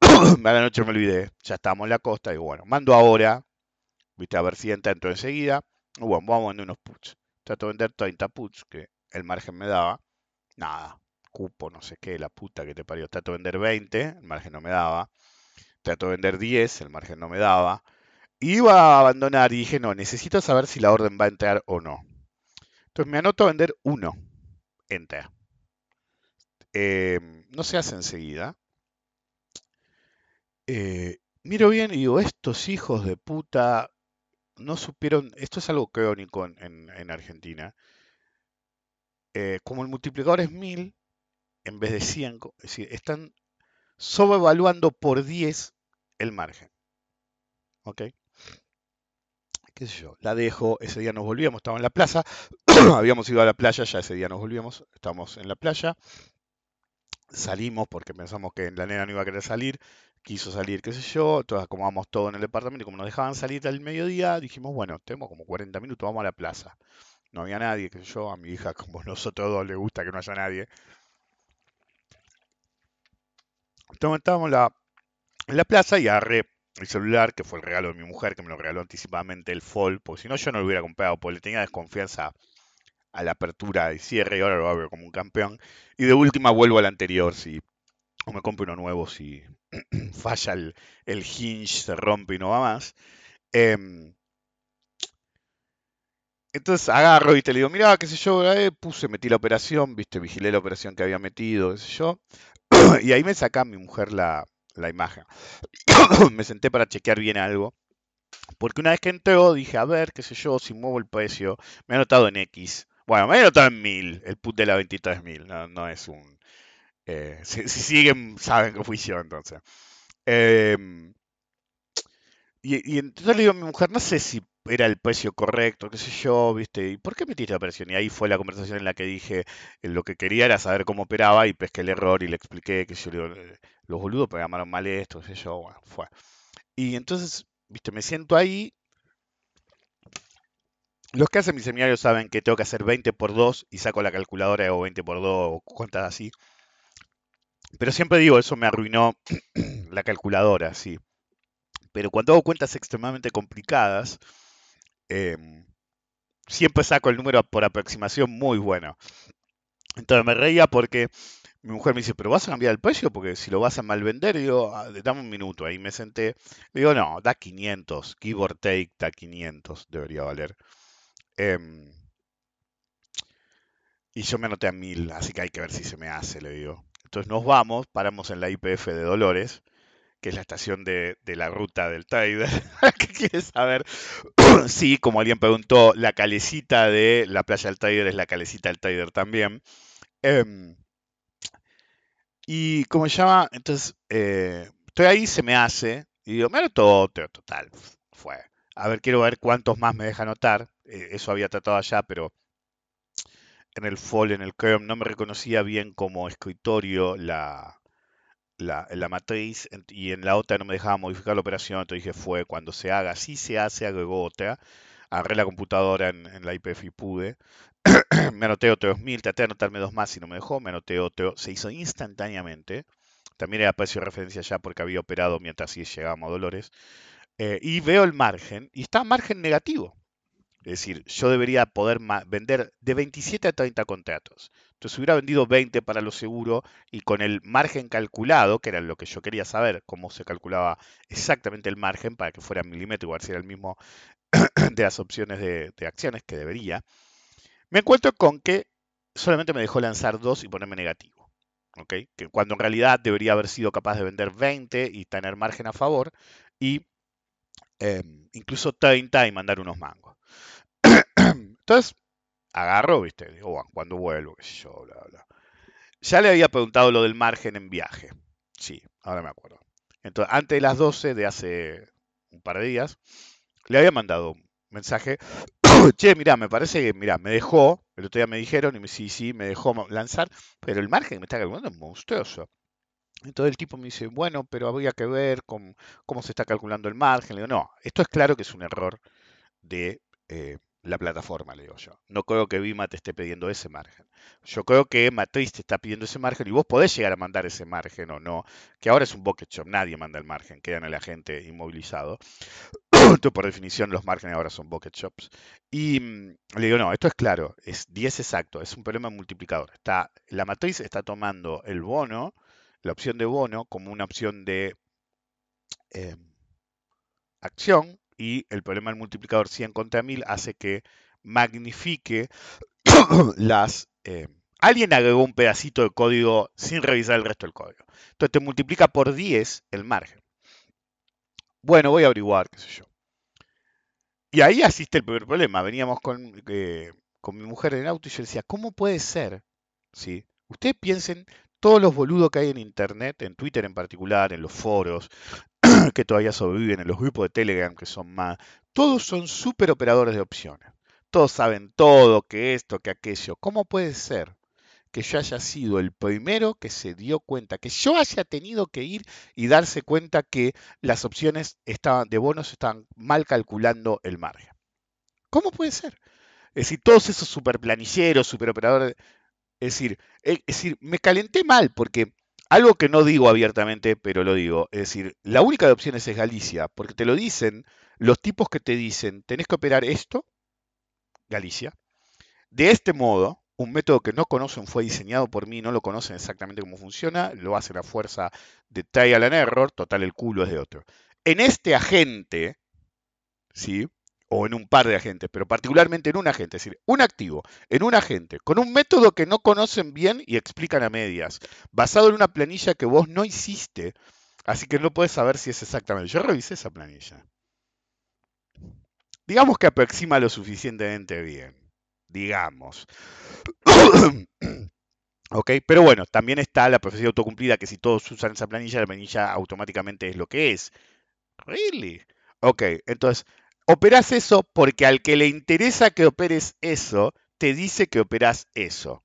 a la noche me olvidé, ya estamos en la costa. Digo, bueno, mando ahora, viste, a ver si entra, enseguida. Bueno, vamos a vender unos puts. Trato de vender 30 puts, que el margen me daba. Nada, cupo, no sé qué, la puta que te parió. Trato de vender 20, el margen no me daba. Trato de vender 10, el margen no me daba. Iba a abandonar y dije, no, necesito saber si la orden va a entrar o no. Entonces me anoto a vender 1. Enter. Eh, no se hace enseguida. Eh, miro bien y digo, estos hijos de puta no supieron, esto es algo crónico en Argentina. Eh, como el multiplicador es 1000, en vez de 100, co- es decir, están sobrevaluando por 10 el margen. ¿Ok? qué sé yo, la dejo, ese día nos volvíamos, estaba en la plaza, habíamos ido a la playa, ya ese día nos volvíamos, estábamos en la playa, salimos porque pensamos que la nena no iba a querer salir, quiso salir, qué sé yo, entonces acomodamos todo en el departamento y como nos dejaban salir al mediodía, dijimos, bueno, tenemos como 40 minutos, vamos a la plaza. No había nadie, qué sé yo, a mi hija, como nosotros dos, le gusta que no haya nadie. Entonces estábamos la, en la plaza y agarré el celular, que fue el regalo de mi mujer, que me lo regaló anticipadamente el Fold, porque si no yo no lo hubiera comprado, porque le tenía desconfianza a la apertura y cierre y ahora lo abro como un campeón. Y de última vuelvo al anterior, si o me compro uno nuevo, si falla el, el hinge, se rompe y no va más. Em, entonces agarro y te le digo, mira, qué sé yo, eh, puse, metí la operación, viste, vigilé la operación que había metido, qué sé yo. y ahí me saca mi mujer la, la imagen. me senté para chequear bien algo. Porque una vez que entró, dije, a ver, qué sé yo, si muevo el precio, me ha anotado en X. Bueno, me ha anotado en 1000, el put de la 23.000, no, no es un... eh, si, si siguen, saben que fui yo entonces. Em, y, y entonces le digo a mi mujer, no sé si era el precio correcto, qué sé yo, viste, ¿y por qué metiste la operación? Y ahí fue la conversación en la que dije, eh, lo que quería era saber cómo operaba y pesqué el error y le expliqué que yo "Eh, los boludos programaron mal esto, qué sé yo, bueno, fue. Y entonces, viste, me siento ahí Los que hacen mi seminario saben que tengo que hacer 20 por 2 y saco la calculadora y hago 20 por 2 o cuentas así. Pero siempre digo, eso me arruinó la calculadora, sí. Pero cuando hago cuentas extremadamente complicadas, em, siempre saco el número por aproximación muy bueno. Entonces me reía porque mi mujer me dice, pero vas a cambiar el precio porque si lo vas a mal vender, digo, "Ah, dame un minuto. Ahí me senté, le digo, no, da 500, give or take, da 500, debería valer. Em, y yo me anoté a 1000, así que hay que ver si se me hace, le digo. Entonces nos vamos, paramos en la IPF de Dolores que es la estación de, de la ruta del Tider. ¿Qué quieres saber? sí, como alguien preguntó, la calecita de la playa del Tider es la calecita del Tider también. Em, y como se llama, entonces, eh, estoy ahí, se me hace, y digo, me anoto otro, total, fue. A ver, quiero ver cuántos más me deja anotar. Eh, eso había tratado allá, pero en el fall, en el Chrome, no me reconocía bien como escritorio la, la, la matriz y en la otra no me dejaba modificar la operación, entonces dije fue cuando se haga, si se hace, agregó otra, agarré la computadora en, la IPF y pude, me anoté otro 2000, traté de anotarme dos más y no me dejó, me anoté otro, se hizo instantáneamente, también era precio de referencia ya porque había operado mientras sí llegábamos a Dolores, eh, y veo el margen, y está margen negativo. Es decir, yo debería poder vender de 27 a 30 contratos. Entonces hubiera vendido 20 para lo seguro y con el margen calculado, que era lo que yo quería saber, cómo se calculaba exactamente el margen para que fuera milimétrico, a ver si era el mismo de las opciones de, acciones, que debería, me encuentro con que solamente me dejó lanzar dos y ponerme negativo. ¿ok? Que cuando en realidad debería haber sido capaz de vender 20 y tener margen a favor y em, incluso 30 y mandar unos mangos. Entonces, agarro, viste, digo, bueno, cuando vuelvo, qué yo, bla, bla. Ya le había preguntado lo del margen en viaje. Sí, ahora me acuerdo. Entonces, antes de las 12 de hace un par de días, le había mandado un mensaje. che, mirá, me parece que, mirá, me dejó, el otro día me dijeron, y me sí, sí, me dejó lanzar, pero el margen que me está calculando es monstruoso. Entonces el tipo me dice, bueno, pero habría que ver con, cómo se está calculando el margen. Le digo, no, esto es claro que es un error de eh, la plataforma, le digo yo. No creo que Vima te esté pidiendo ese margen. Yo creo que Matriz te está pidiendo ese margen y vos podés llegar a mandar ese margen o no, que ahora es un bucket shop, nadie manda el margen, quedan el agente inmovilizado. Entonces, por definición, los márgenes ahora son bucket shops. Y mm, le digo, no, esto es claro, es 10 exacto, es un problema multiplicador. Está, la matriz está tomando el bono, la opción de bono, como una opción de eh, acción y el problema del multiplicador 100 contra 1000 hace que magnifique las... eh, alguien agregó un pedacito de código sin revisar el resto del código. Entonces te multiplica por 10 el margen. Bueno, voy a averiguar, qué sé yo. Y ahí asiste el primer problema. Veníamos con, eh, con mi mujer en el auto y yo decía, ¿cómo puede ser? ¿Sí? Ustedes piensen todos los boludos que hay en internet, en Twitter en particular, en los foros, que todavía sobreviven, en los grupos de Telegram que son más, todos son super operadores de opciones. Todos saben todo, que esto, que aquello. ¿Cómo puede ser que yo haya sido el primero que se dio cuenta, que yo haya tenido que ir y darse cuenta que las opciones estaban, de bonos estaban mal calculando el margen? ¿Cómo puede ser? Es decir, todos esos superplanilleros, superoperadores, es decir, es decir, me calenté mal porque algo que no digo abiertamente, pero lo digo, es decir, la única de opciones es Galicia, porque te lo dicen los tipos que te dicen, tenés que operar esto, Galicia, de este modo, un método que no conocen fue diseñado por mí, no lo conocen exactamente cómo funciona, lo hacen a fuerza de trial and error, total el culo es de otro. En este agente, ¿sí? O en un par de agentes, pero particularmente en un agente, es decir, un activo, en un agente, con un método que no conocen bien y explican a medias, basado en una planilla que vos no hiciste, así que no puedes saber si es exactamente. Yo revisé esa planilla. Digamos que aproxima lo suficientemente bien, digamos. ok, pero bueno, también está la profecía autocumplida que si todos usan esa planilla, la planilla automáticamente es lo que es. Really? Ok, entonces, operás eso porque al que le interesa que operes eso, te dice que operás eso.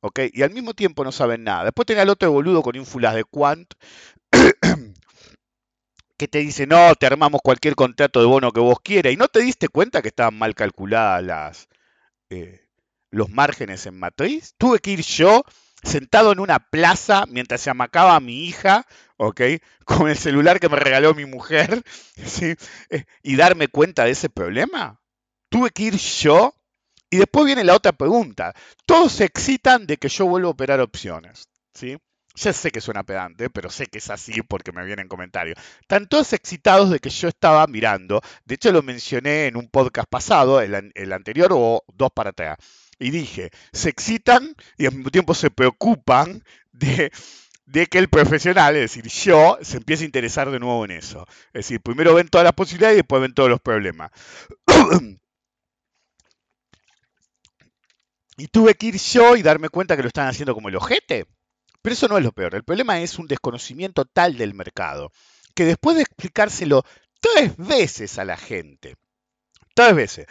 ¿Ok? Y al mismo tiempo no saben nada. Después tenés al otro boludo con ínfulas de Quant que te dice, no, te armamos cualquier contrato de bono que vos quieras. Y no te diste cuenta que estaban mal calculadas las, eh, los márgenes en matriz. Tuve que ir yo sentado en una plaza mientras se amacaba mi hija, ¿ok? Con el celular que me regaló mi mujer, ¿sí? Eh, y darme cuenta de ese problema. Tuve que ir yo. Y después viene la otra pregunta. Todos se excitan de que yo vuelva a operar opciones, ¿sí? Ya sé que suena pedante, pero sé que es así porque me vienen comentarios. Están todos excitados de que yo estaba mirando. De hecho, lo mencioné en un podcast pasado, el, an- el anterior o dos para atrás. Y dije, se excitan y al mismo tiempo se preocupan de, de que el profesional, es decir, yo, se empiece a interesar de nuevo en eso. Es decir, primero ven todas las posibilidades y después ven todos los problemas. y tuve que ir yo y darme cuenta que lo están haciendo como el ojete. Pero eso no es lo peor. El problema es un desconocimiento tal del mercado que después de explicárselo tres veces a la gente, tres veces,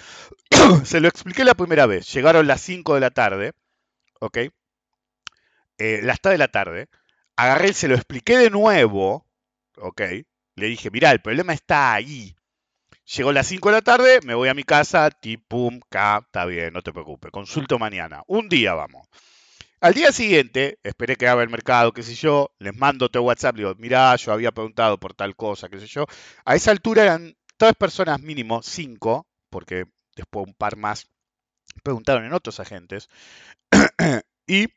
se lo expliqué la primera vez, llegaron las 5 de la tarde, ¿ok? Eh, las 3 de la tarde, agarré y se lo expliqué de nuevo, ¿ok? Le dije, mirá, el problema está ahí. Llegó las 5 de la tarde, me voy a mi casa, ti, pum, ca, está bien, no te preocupes, consulto mañana. Un día vamos. Al día siguiente, esperé que abra el mercado, qué sé yo, les mando tu WhatsApp, digo, mirá, yo había preguntado por tal cosa, qué sé yo. A esa altura eran tres personas mínimo, cinco, porque después un par más preguntaron en otros agentes. y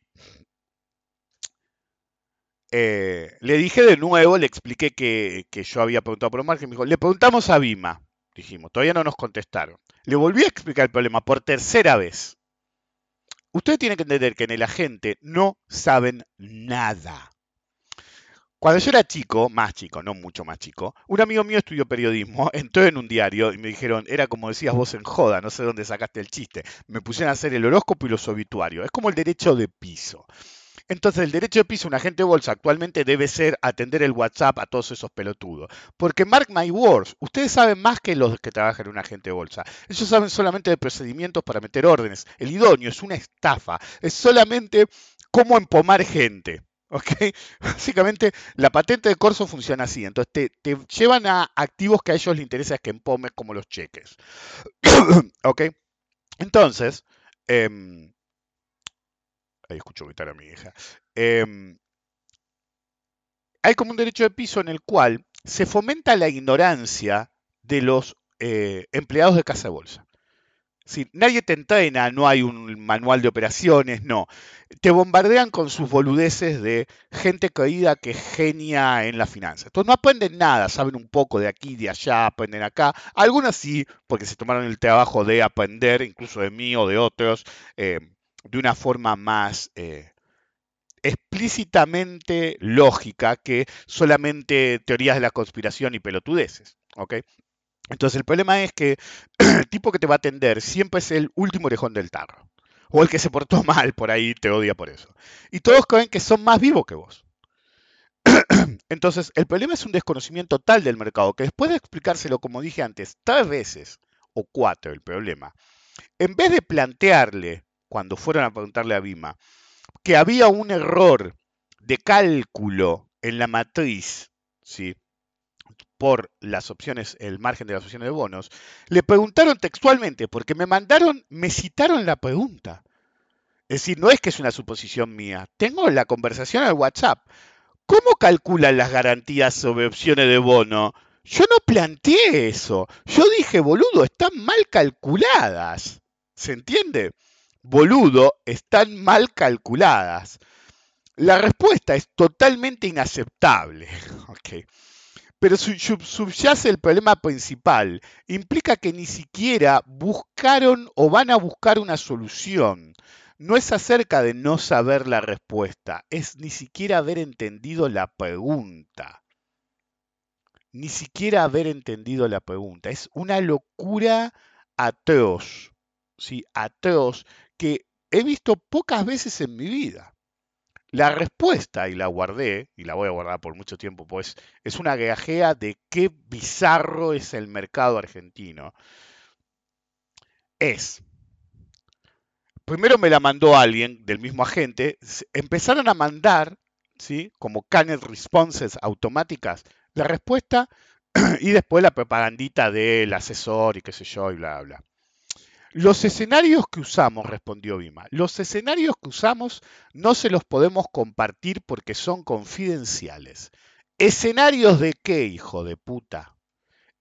eh, le dije de nuevo, le expliqué que, yo había preguntado por el margen, me dijo, le preguntamos a Bima, dijimos, todavía no nos contestaron. Le volví a explicar el problema por tercera vez. Ustedes tienen que entender que en el agente no saben nada. Cuando yo era chico, más chico, no mucho más chico, un amigo mío estudió periodismo, entró en un diario y me dijeron, era como decías vos en joda, no sé dónde sacaste el chiste. Me pusieron a hacer el horóscopo y los obituarios. Es como el derecho de piso. Entonces, el derecho de piso, un agente de bolsa actualmente debe ser atender el WhatsApp a todos esos pelotudos. Porque, mark my words, ustedes saben más que los que trabajan en un agente de bolsa. Ellos saben solamente de procedimientos para meter órdenes. El idóneo es una estafa. Es solamente cómo empomar gente. ¿Ok? Básicamente, la patente de corso funciona así. Entonces, te, te llevan a activos que a ellos les interesa que empomes, como los cheques. ¿Ok? Entonces, em, ahí escucho gritar a mi hija. Em, hay como un derecho de piso en el cual se fomenta la ignorancia de los eh, empleados de casa de bolsa. Si nadie te entrena, no hay un manual de operaciones, no. Te bombardean con sus boludeces de gente caída que genia en la finanza. Entonces no aprenden nada, saben un poco de aquí, de allá, aprenden acá. Algunas sí, porque se tomaron el trabajo de aprender, incluso de mí o de otros, eh, de una forma más eh, explícitamente lógica que solamente teorías de la conspiración y pelotudeces. Entonces el problema es que el tipo que te va a atender siempre es el último orejón del tarro. O el que se portó mal por ahí te odia por eso. Y todos creen que son más vivos que vos. Entonces, el problema es un desconocimiento tal del mercado que después de explicárselo, como dije antes, tres veces o cuatro el problema, en vez de plantearle, cuando fueron a preguntarle a Bima, que había un error de cálculo en la matriz, ¿sí? por las opciones, el margen de las opciones de bonos, le preguntaron textualmente, porque me mandaron, me citaron la pregunta. Es decir, no es que es una suposición mía, tengo la conversación al WhatsApp. ¿Cómo calculan las garantías sobre opciones de bono? Yo no planteé eso. Yo dije, boludo, están mal calculadas. ¿Se entiende? Boludo, están mal calculadas. La respuesta es totalmente inaceptable. Okay. Pero subyace el problema principal. Implica que ni siquiera buscaron o van a buscar una solución. No es acerca de no saber la respuesta, es ni siquiera haber entendido la pregunta. Ni siquiera haber entendido la pregunta. Es una locura atroz. ¿sí? Atroz que he visto pocas veces en mi vida. La respuesta, y la guardé, y la voy a guardar por mucho tiempo, pues es una gajea de qué bizarro es el mercado argentino. Es, primero me la mandó alguien del mismo agente, empezaron a mandar, ¿sí? como canned responses automáticas, la respuesta y después la propagandita del asesor y qué sé yo, y bla, bla. Los escenarios que usamos, respondió Bima, los escenarios que usamos no se los podemos compartir porque son confidenciales. ¿Escenarios de qué, hijo de puta?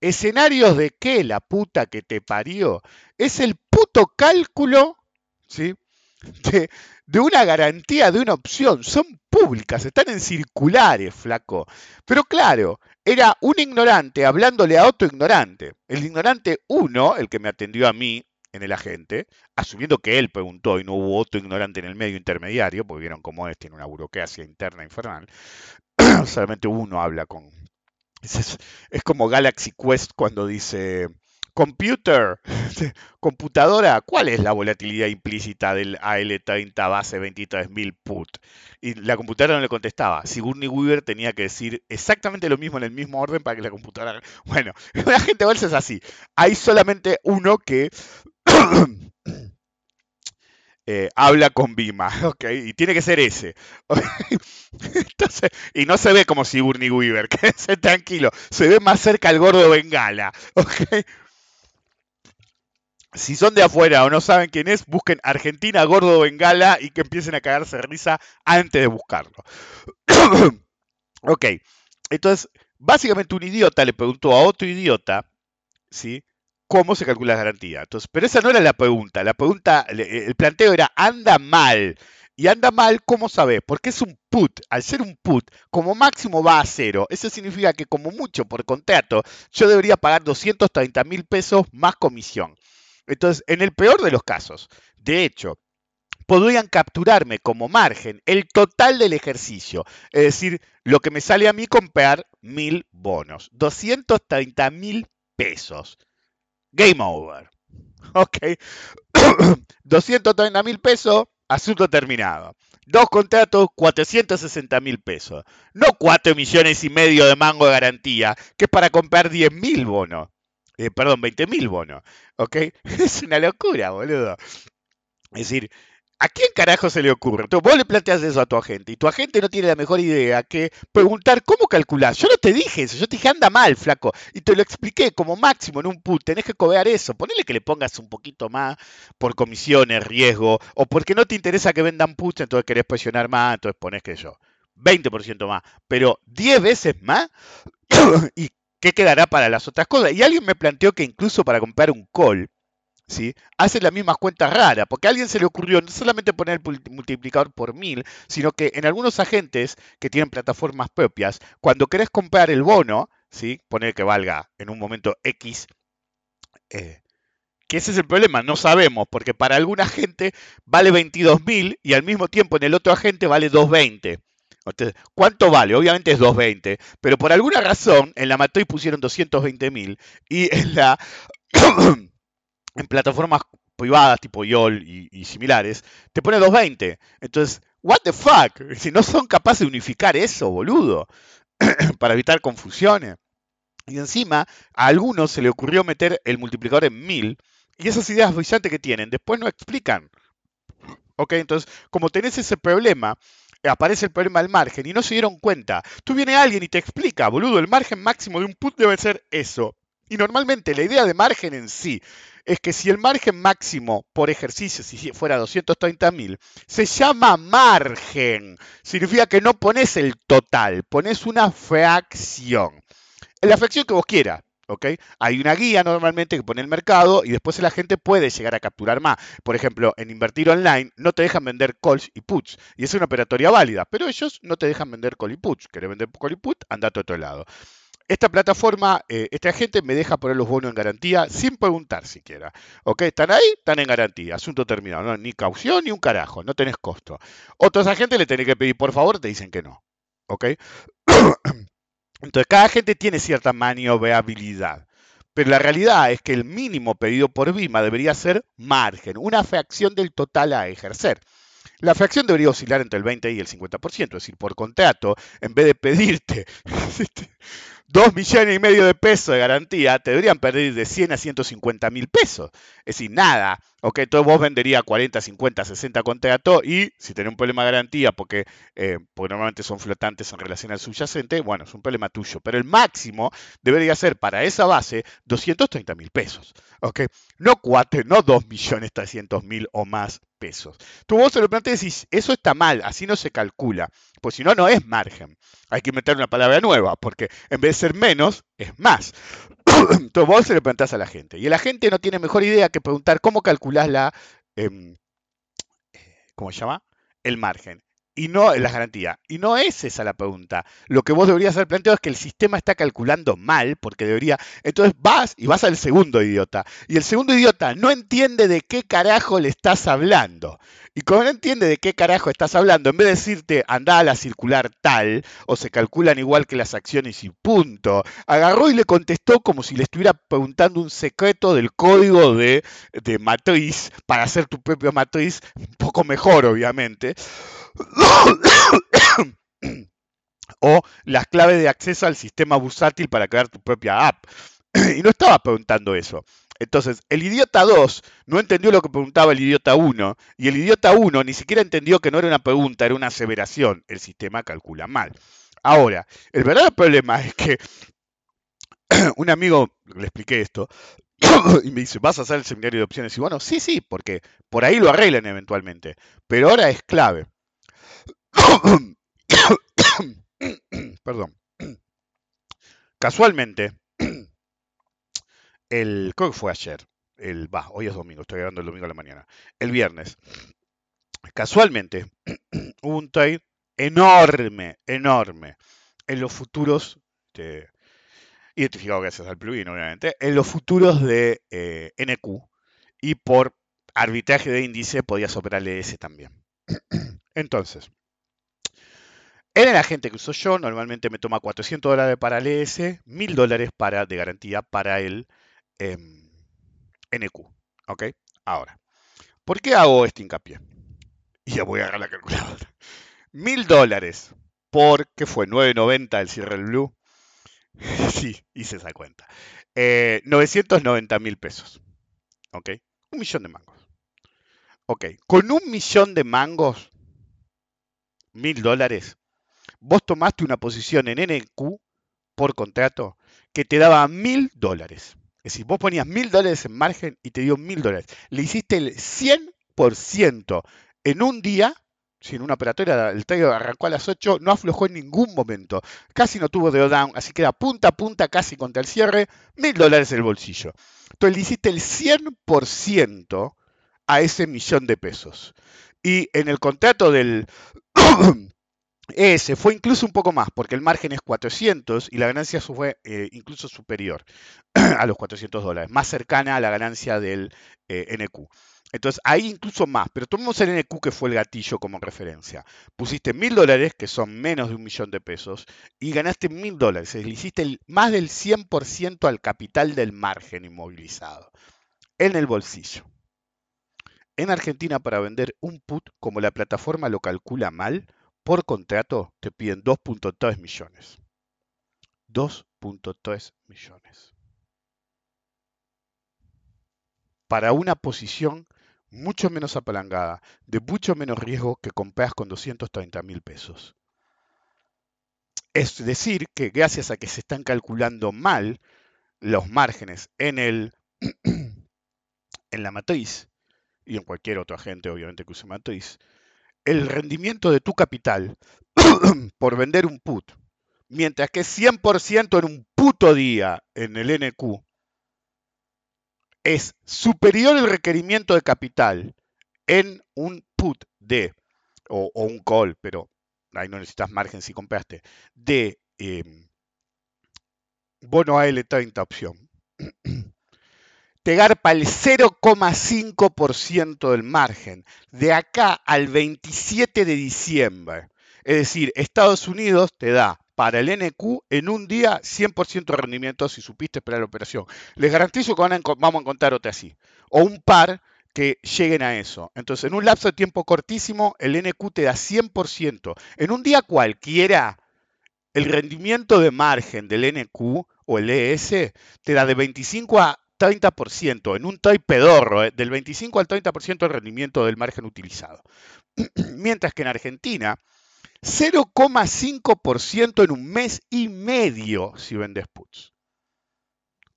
¿Escenarios de qué, la puta que te parió? Es el puto cálculo, ¿sí? De, de una garantía de una opción. Son públicas, están en circulares, flaco. Pero claro, era un ignorante hablándole a otro ignorante. El ignorante uno, el que me atendió a mí, en el agente, asumiendo que él preguntó y no hubo otro ignorante en el medio intermediario, porque vieron cómo es, tiene una burocracia interna infernal, solamente uno habla con... Es, es- como Galaxy Quest cuando dice, computer, computadora, ¿cuál es la volatilidad implícita del AL30 base 23.000 put? Y la computadora no le contestaba. Sigourney Weaver tenía que decir exactamente lo mismo en el mismo orden para que la computadora... Bueno, la gente bolsa es así. Hay solamente uno que eh, habla con Bima, ¿ok? Y tiene que ser ese. Entonces, y no se ve como Sigourney Weaver, quédense tranquilo. Se ve más cerca al gordo Bengala, ¿ok? Si son de afuera o no saben quién es, busquen Argentina Gordo Bengala y que empiecen a cagarse de risa antes de buscarlo. ok, entonces, básicamente un idiota le preguntó a otro idiota, ¿sí? ¿Cómo se calcula la garantía? Entonces, pero esa no era la pregunta. La pregunta, le- el planteo era, anda mal. Y anda mal, ¿cómo sabes? Porque es un put. Al ser un put, como máximo va a cero. Eso significa que como mucho por contrato, yo debería pagar 230 mil pesos más comisión. Entonces, en el peor de los casos, de hecho, podrían capturarme como margen el total del ejercicio. Es decir, lo que me sale a mí comprar mil bonos. 230 mil pesos. Game over. Ok. 230 mil pesos, asunto terminado. Dos contratos, 460 mil pesos. No 4 millones y medio de mango de garantía, que es para comprar 10 mil bonos. Eh, perdón, 20 mil bonos. ¿Ok? Es una locura, boludo. Es decir, ¿a quién carajo se le ocurre? Entonces, vos le planteas eso a tu agente y tu agente no tiene la mejor idea que preguntar cómo calculás. Yo no te dije eso, yo te dije anda mal, flaco. Y te lo expliqué como máximo en un put, tenés que cobrar eso. Ponele que le pongas un poquito más por comisiones, riesgo, o porque no te interesa que vendan puts, entonces querés presionar más, entonces ponés que yo. 20% más, pero 10 veces más. ¿Y qué quedará para las otras cosas? Y alguien me planteó que incluso para comprar un call, ¿sí? hace las mismas cuentas raras, porque a alguien se le ocurrió no solamente poner el multiplicador por mil, sino que en algunos agentes que tienen plataformas propias, cuando querés comprar el bono, ¿sí? poner que valga en un momento X, eh, que ese es el problema, no sabemos, porque para alguna gente vale 22.000 y al mismo tiempo en el otro agente vale 220. ¿Cuánto vale? Obviamente es 220, pero por alguna razón en la Matoy pusieron 220.000 y en la en plataformas privadas tipo YOL y, similares te pone 220. Entonces, what the fuck? Si no son capaces de unificar eso, boludo, para evitar confusiones. Y encima, a algunos se le ocurrió meter el multiplicador en 1000 y esas ideas brillantes que tienen después no explican. Ok, entonces, como tenés ese problema, aparece el problema del margen y no se dieron cuenta. Tú viene alguien y te explica, boludo, el margen máximo de un put debe ser eso. Y normalmente la idea de margen en sí es que si el margen máximo por ejercicio, si fuera 230.000, se llama margen. Significa que no pones el total, pones una fracción. La fracción que vos quieras. Hay una guía normalmente que pone el mercado y después la gente puede llegar a capturar más. Por ejemplo, en invertir online no te dejan vender calls y puts y es una operatoria válida, pero ellos no te dejan vender call y puts. ¿Querés vender call y put? Andate a otro lado. Esta plataforma, eh, este agente me deja poner los bonos en garantía sin preguntar siquiera. ¿Ok? ¿Están ahí? Están en garantía. Asunto terminado. Ni caución ni un carajo. No tenés costo. Otros agentes le tenés que pedir por favor, te dicen que no. ¿Ok? Entonces, cada agente tiene cierta maniobrabilidad. Pero la realidad es que el mínimo pedido por BIMA debería ser margen, una fracción del total a ejercer. La fracción debería oscilar entre el 20 y el 50%, es decir, por contrato, en vez de pedirte 2 millones y medio de pesos de garantía, te deberían pedir de 100 a 150 mil pesos. Es decir, nada. Ok, entonces vos venderías 40, 50, 60 contratos y si tenés un problema de garantía, porque, eh, porque normalmente son flotantes en relación al subyacente, bueno, es un problema tuyo. Pero el máximo debería ser para esa base 230 mil pesos. Ok, no 4, no 2 millones 300 mil o más pesos. Tú vos se lo planteas y decís, eso está mal, así no se calcula. Pues si no, no es margen. Hay que inventar una palabra nueva, porque en vez de ser menos, es más. Entonces vos se lo preguntás a la gente. Y la gente no tiene mejor idea que preguntar cómo calculás la. em, ¿Cómo se llama? El margen. Y no las garantías. Y no es esa la pregunta. Lo que vos deberías haber planteado es que el sistema está calculando mal, porque debería. Entonces vas y vas al segundo idiota. Y el segundo idiota no entiende de qué carajo le estás hablando. Y como no entiende de qué carajo estás hablando, en vez de decirte anda a la circular tal, o se calculan igual que las acciones y punto, agarró y le contestó como si le estuviera preguntando un secreto del código de, de matriz para hacer tu propia matriz un poco mejor, obviamente. O las claves de acceso al sistema bursátil para crear tu propia app. y no estaba preguntando eso. Entonces, el idiota 2 no entendió lo que preguntaba el idiota 1 y el idiota 1 ni siquiera entendió que no era una pregunta, era una aseveración. El sistema calcula mal. Ahora, el verdadero problema es que un amigo, le expliqué esto, y me dice, ¿vas a hacer el seminario de opciones? Y bueno, sí, sí, porque por ahí lo arreglan eventualmente, pero ahora es clave. Perdón. Casualmente, el, creo que fue ayer, el, va, hoy es domingo, estoy grabando el domingo a la mañana, el viernes, casualmente, hubo un trade enorme, enorme, en los futuros, de, identificado gracias al plugin, obviamente, en los futuros de eh, NQ, y por arbitraje de índice podías operar ese también. Entonces, en el agente que uso yo, normalmente me toma 400 dólares para el ES, 1000 dólares de garantía para el em, NQ. ¿Ok? Ahora, ¿por qué hago este hincapié? Y ya voy a agarrar la calculadora. 1000 dólares por, ¿qué fue? 9.90 el cierre del Blue. sí, hice esa cuenta. 990 eh, mil pesos. ¿Ok? Un millón de mangos. Ok, con un millón de mangos, mil dólares, vos tomaste una posición en NQ por contrato que te daba mil dólares. Es decir, vos ponías mil dólares en margen y te dio mil dólares. Le hiciste el 100% en un día sin una operatoria, el trade arrancó a las 8, no aflojó en ningún momento, casi no tuvo drawdown, así que era punta a punta casi contra el cierre, mil dólares el bolsillo. Entonces le hiciste el 100% a ese millón de pesos. Y en el contrato del ese fue incluso un poco más, porque el margen es 400 y la ganancia fue eh, incluso superior a los 400 dólares, más cercana a la ganancia del eh, NQ. Entonces, ahí incluso más, pero tomemos el NQ que fue el gatillo como referencia. Pusiste mil dólares, que son menos de un millón de pesos, y ganaste mil dólares. Le hiciste más del 100% al capital del margen inmovilizado en el bolsillo. En Argentina, para vender un put, como la plataforma lo calcula mal, por contrato te piden 2.3 millones. 2.3 millones. Para una posición mucho menos apalancada, de mucho menos riesgo que compras con 230 mil pesos. Es decir, que gracias a que se están calculando mal los márgenes en, el, en la matriz, y en cualquier otro agente obviamente que use matriz, el rendimiento de tu capital por vender un put, mientras que 100% en un puto día en el NQ es superior el requerimiento de capital en un put de, o, un call, pero ahí no necesitas margen si compraste, de em, bono AL30 opción, te garpa el 0,5% del margen de acá al 27 de diciembre. Es decir, Estados Unidos te da para el NQ en un día 100% de rendimiento si supiste esperar la operación. Les garantizo que vamos a encontrar otra así. O un par que lleguen a eso. Entonces, en un lapso de tiempo cortísimo, el NQ te da 100%. En un día cualquiera, el rendimiento de margen del NQ o el ES te da de 25 a 30%, en un trade pedorro, eh, del 25 al 30% del rendimiento del margen utilizado. Mientras que en Argentina, 0,5% en un mes y medio si vendes puts.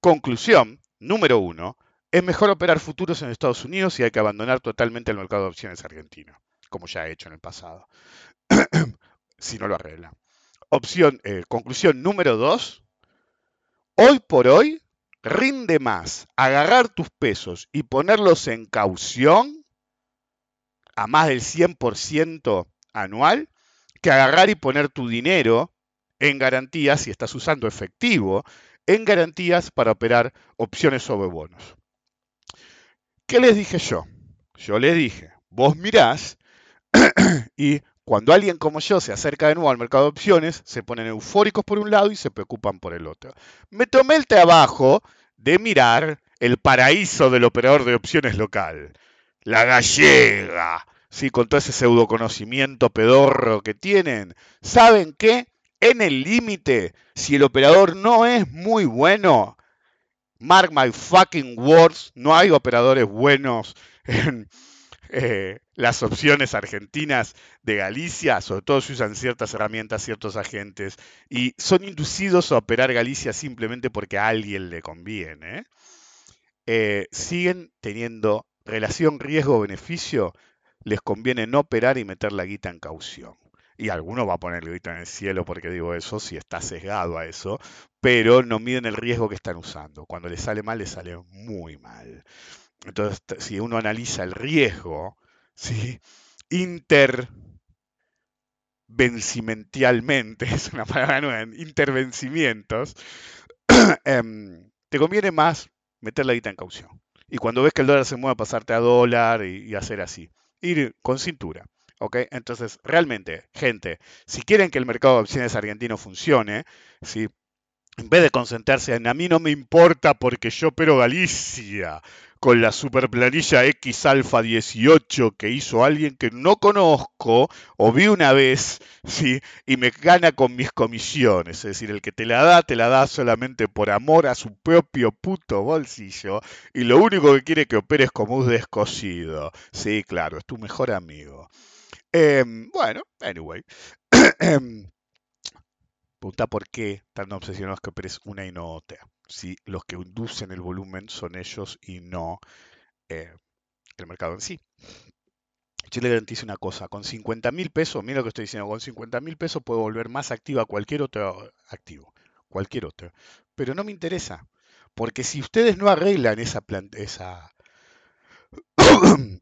Conclusión, número uno, es mejor operar futuros en Estados Unidos y hay que abandonar totalmente el mercado de opciones argentino, como ya he hecho en el pasado, si no lo arregla. Opción, eh, conclusión número dos, hoy por hoy rinde más agarrar tus pesos y ponerlos en caución a más del 100% anual que agarrar y poner tu dinero en garantías si estás usando efectivo en garantías para operar opciones sobre bonos. ¿Qué les dije yo? Yo les dije, vos mirás y cuando alguien como yo se acerca de nuevo al mercado de opciones, se ponen eufóricos por un lado y se preocupan por el otro. Me tomé el trabajo de mirar el paraíso del operador de opciones local, la gallega, ¿sí? con todo ese pseudo conocimiento pedorro que tienen. ¿Saben qué? En el límite, si el operador no es muy bueno, mark my fucking words, no hay operadores buenos en eh, las opciones argentinas de Galicia, sobre todo si usan ciertas herramientas, ciertos agentes, y son inducidos a operar Galicia simplemente porque a alguien le conviene. Eh, siguen teniendo relación riesgo-beneficio, les conviene no operar y meter la guita en caución. Y alguno va a poner la guita en el cielo porque digo eso, si está sesgado a eso, pero no miden el riesgo que están usando. Cuando les sale mal, les sale muy mal. Entonces, si uno analiza el riesgo, ¿sí? intervencimentalmente, es una palabra nueva, intervencimientos, em, te conviene más meter la guita en caución. Y cuando ves que el dólar se mueve, pasarte a dólar y, hacer así. Ir con cintura. ¿ok? Entonces, realmente, gente, si quieren que el mercado de opciones argentino funcione, ¿sí? en vez de concentrarse en a mí no me importa porque yo opero Galicia, con la superplanilla X Alpha 18 que hizo alguien que no conozco o vi una vez, ¿sí? Y me gana con mis comisiones. Es decir, el que te la da, te la da solamente por amor a su propio puto bolsillo. Y lo único que quiere que operes como un descosido. Sí, claro, es tu mejor amigo. Em, bueno, anyway. Em, pregunta por qué están obsesionados que operes una y no otra si los que inducen el volumen son ellos y no eh, el mercado en sí. Yo le garantizo una cosa, con 50 mil pesos, mira lo que estoy diciendo, con 50 mil pesos puedo volver más activa cualquier otro activo, cualquier otro. Pero no me interesa, porque si ustedes no arreglan esa, esa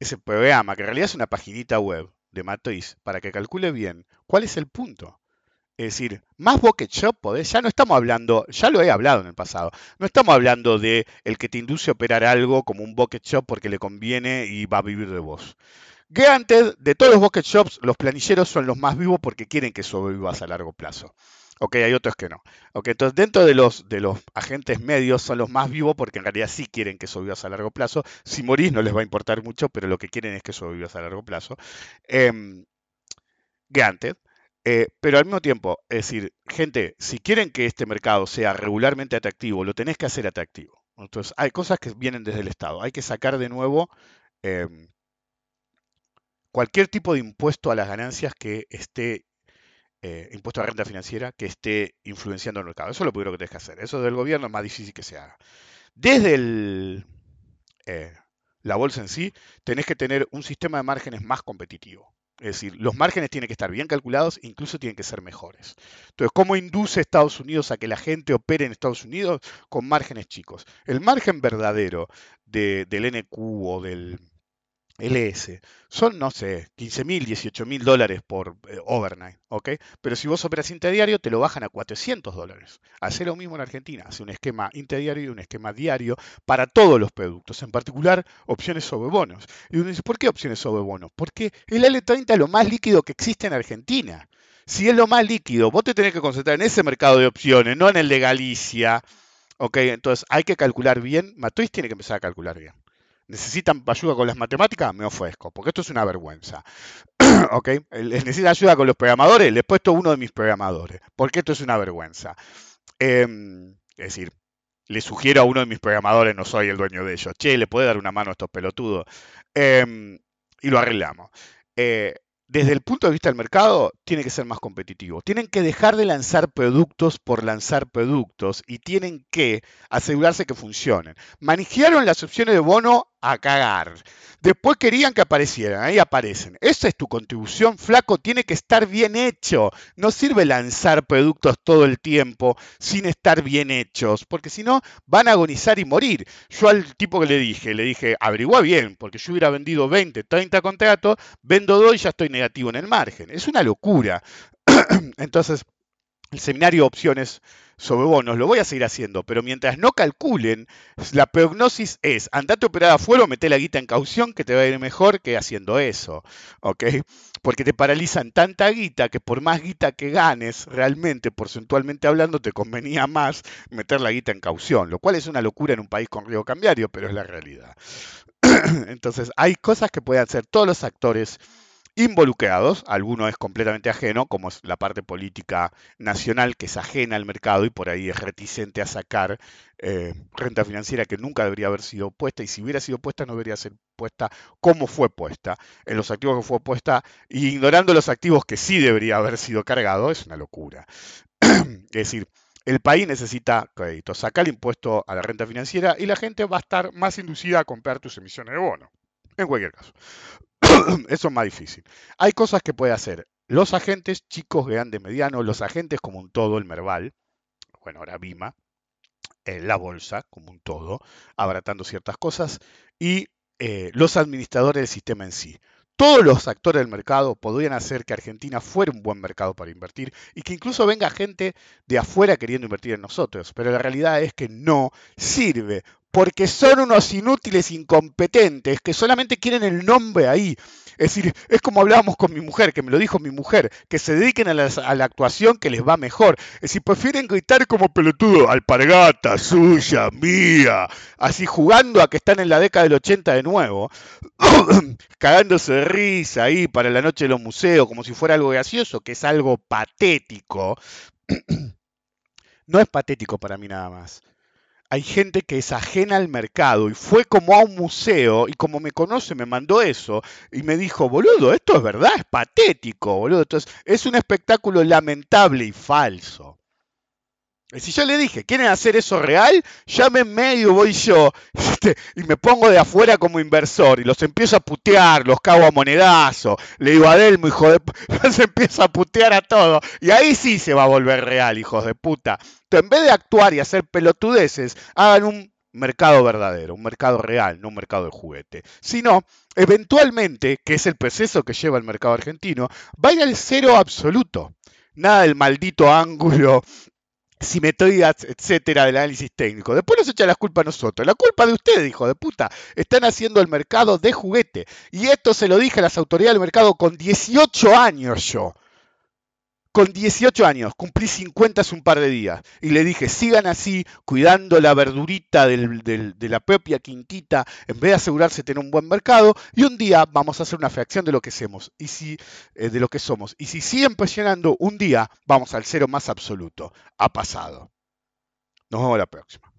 ese programa, que en realidad es una paginita web de matriz, para que calcule bien, ¿cuál es el punto? Es decir, más bucket shop podés, ya no estamos hablando, ya lo he hablado en el pasado, no estamos hablando de el que te induce a operar algo como un bucket shop porque le conviene y va a vivir de vos. Granted, de todos los bucket shops, los planilleros son los más vivos porque quieren que sobrevivas a largo plazo. Ok, hay otros que no. Ok, entonces dentro de los, de los agentes medios son los más vivos porque en realidad sí quieren que sobrevivas a largo plazo. Si morís no les va a importar mucho, pero lo que quieren es que sobrevivas a largo plazo. Eh, eh, pero al mismo tiempo, es decir, gente, si quieren que este mercado sea regularmente atractivo, lo tenés que hacer atractivo. Entonces, hay cosas que vienen desde el Estado. Hay que sacar de nuevo em, cualquier tipo de impuesto a las ganancias que esté, eh, impuesto a renta financiera, que esté influenciando el mercado. Eso es lo primero que tenés que hacer. Eso del gobierno es más difícil que se haga. Desde el, eh, la bolsa en sí, tenés que tener un sistema de márgenes más competitivo. Es decir, los márgenes tienen que estar bien calculados, incluso tienen que ser mejores. Entonces, ¿cómo induce Estados Unidos a que la gente opere en Estados Unidos con márgenes chicos? El margen verdadero del NQ o del LS son, no sé, 15 mil, 18 mil dólares por eh, overnight, ¿ok? Pero si vos operas interdiario, te lo bajan a 400 dólares. Hace lo mismo en Argentina, hace un esquema interdiario y un esquema diario para todos los productos, en particular opciones sobre bonos. Y uno dice, ¿por qué opciones sobre bonos? Porque el L30 es lo más líquido que existe en Argentina. Si es lo más líquido, vos te tenés que concentrar en ese mercado de opciones, no en el de Galicia. ¿Ok? Entonces hay que calcular bien. Matriz tiene que empezar a calcular bien necesitan ayuda con las matemáticas, me ofrezco, porque esto es una vergüenza. ¿Ok? necesitan ayuda con los programadores, le he puesto uno de mis programadores, porque esto es una vergüenza. Em, es decir, le sugiero a uno de mis programadores, no soy el dueño de ellos, che, le puede dar una mano a estos pelotudos. Em, y lo arreglamos. Eh, desde el punto de vista del mercado, tiene que ser más competitivo. Tienen que dejar de lanzar productos por lanzar productos y tienen que asegurarse que funcionen. Manejaron las opciones de bono a cagar. Después querían que aparecieran, ahí aparecen. Esa es tu contribución, flaco, tiene que estar bien hecho. No sirve lanzar productos todo el tiempo sin estar bien hechos, porque si no van a agonizar y morir. Yo al tipo que le dije, le dije, averigua bien, porque yo hubiera vendido 20, 30 contratos, vendo dos y ya estoy en el margen. Es una locura. Entonces, el seminario opciones sobre bonos lo voy a seguir haciendo, pero mientras no calculen, la prognosis es, andate a operar afuera o mete la guita en caución que te va a ir mejor que haciendo eso, ¿ok? Porque te paralizan tanta guita que por más guita que ganes, realmente, porcentualmente hablando, te convenía más meter la guita en caución, lo cual es una locura en un país con riesgo cambiario, pero es la realidad. Entonces, hay cosas que pueden hacer todos los actores involucrados, alguno es completamente ajeno, como es la parte política nacional que es ajena al mercado y por ahí es reticente a sacar eh, renta financiera que nunca debería haber sido puesta y si hubiera sido puesta no debería ser puesta como fue puesta, en los activos que fue puesta, y ignorando los activos que sí debería haber sido cargado, es una locura. es decir, el país necesita crédito, saca el impuesto a la renta financiera y la gente va a estar más inducida a comprar tus emisiones de bono, en cualquier caso. Eso es más difícil. Hay cosas que puede hacer los agentes, chicos, grandes, medianos, los agentes como un todo, el Merval, bueno, ahora Bima, eh, la bolsa como un todo, abaratando ciertas cosas, y eh, los administradores del sistema en sí. Todos los actores del mercado podrían hacer que Argentina fuera un buen mercado para invertir y que incluso venga gente de afuera queriendo invertir en nosotros, pero la realidad es que no sirve porque son unos inútiles incompetentes que solamente quieren el nombre ahí. Es decir, es como hablábamos con mi mujer, que me lo dijo mi mujer, que se dediquen a la, actuación que les va mejor. Es decir, prefieren gritar como pelotudo, alpargata, suya, mía, así jugando a que están en la década del 80 de nuevo, cagándose de risa ahí para la noche de los museos, como si fuera algo gracioso, que es algo patético. no es patético para mí nada más hay gente que es ajena al mercado y fue como a un museo y como me conoce me mandó eso y me dijo, boludo, esto es verdad, es patético, boludo. Entonces, es un espectáculo lamentable y falso. Si yo le dije, ¿quieren hacer eso real? Llámenme y voy yo. Y me pongo de afuera como inversor y los empiezo a putear, los cago a monedazo. Le digo a Delmo, hijo de Los empiezo a putear a todos. Y ahí sí se va a volver real, hijos de puta. Entonces, en vez de actuar y hacer pelotudeces, hagan un mercado verdadero, un mercado real, no un mercado de juguete. Sino, eventualmente, que es el proceso que lleva el mercado argentino, va a ir al cero absoluto. Nada del maldito ángulo simetrías, etcétera, del análisis técnico. Después nos echa la culpa a nosotros. La culpa de ustedes, hijo de puta. Están haciendo el mercado de juguete. Y esto se lo dije a las autoridades del mercado con 18 años yo con 18 años, cumplí 50 hace un par de días, y le dije, sigan así, cuidando la verdurita de la propia quintita, en vez de asegurarse de tener un buen mercado, y un día vamos a hacer una fracción de lo que hacemos, y si, eh, de lo que somos. Y si siguen presionando, un día vamos al cero más absoluto. Ha pasado. Nos vemos la próxima.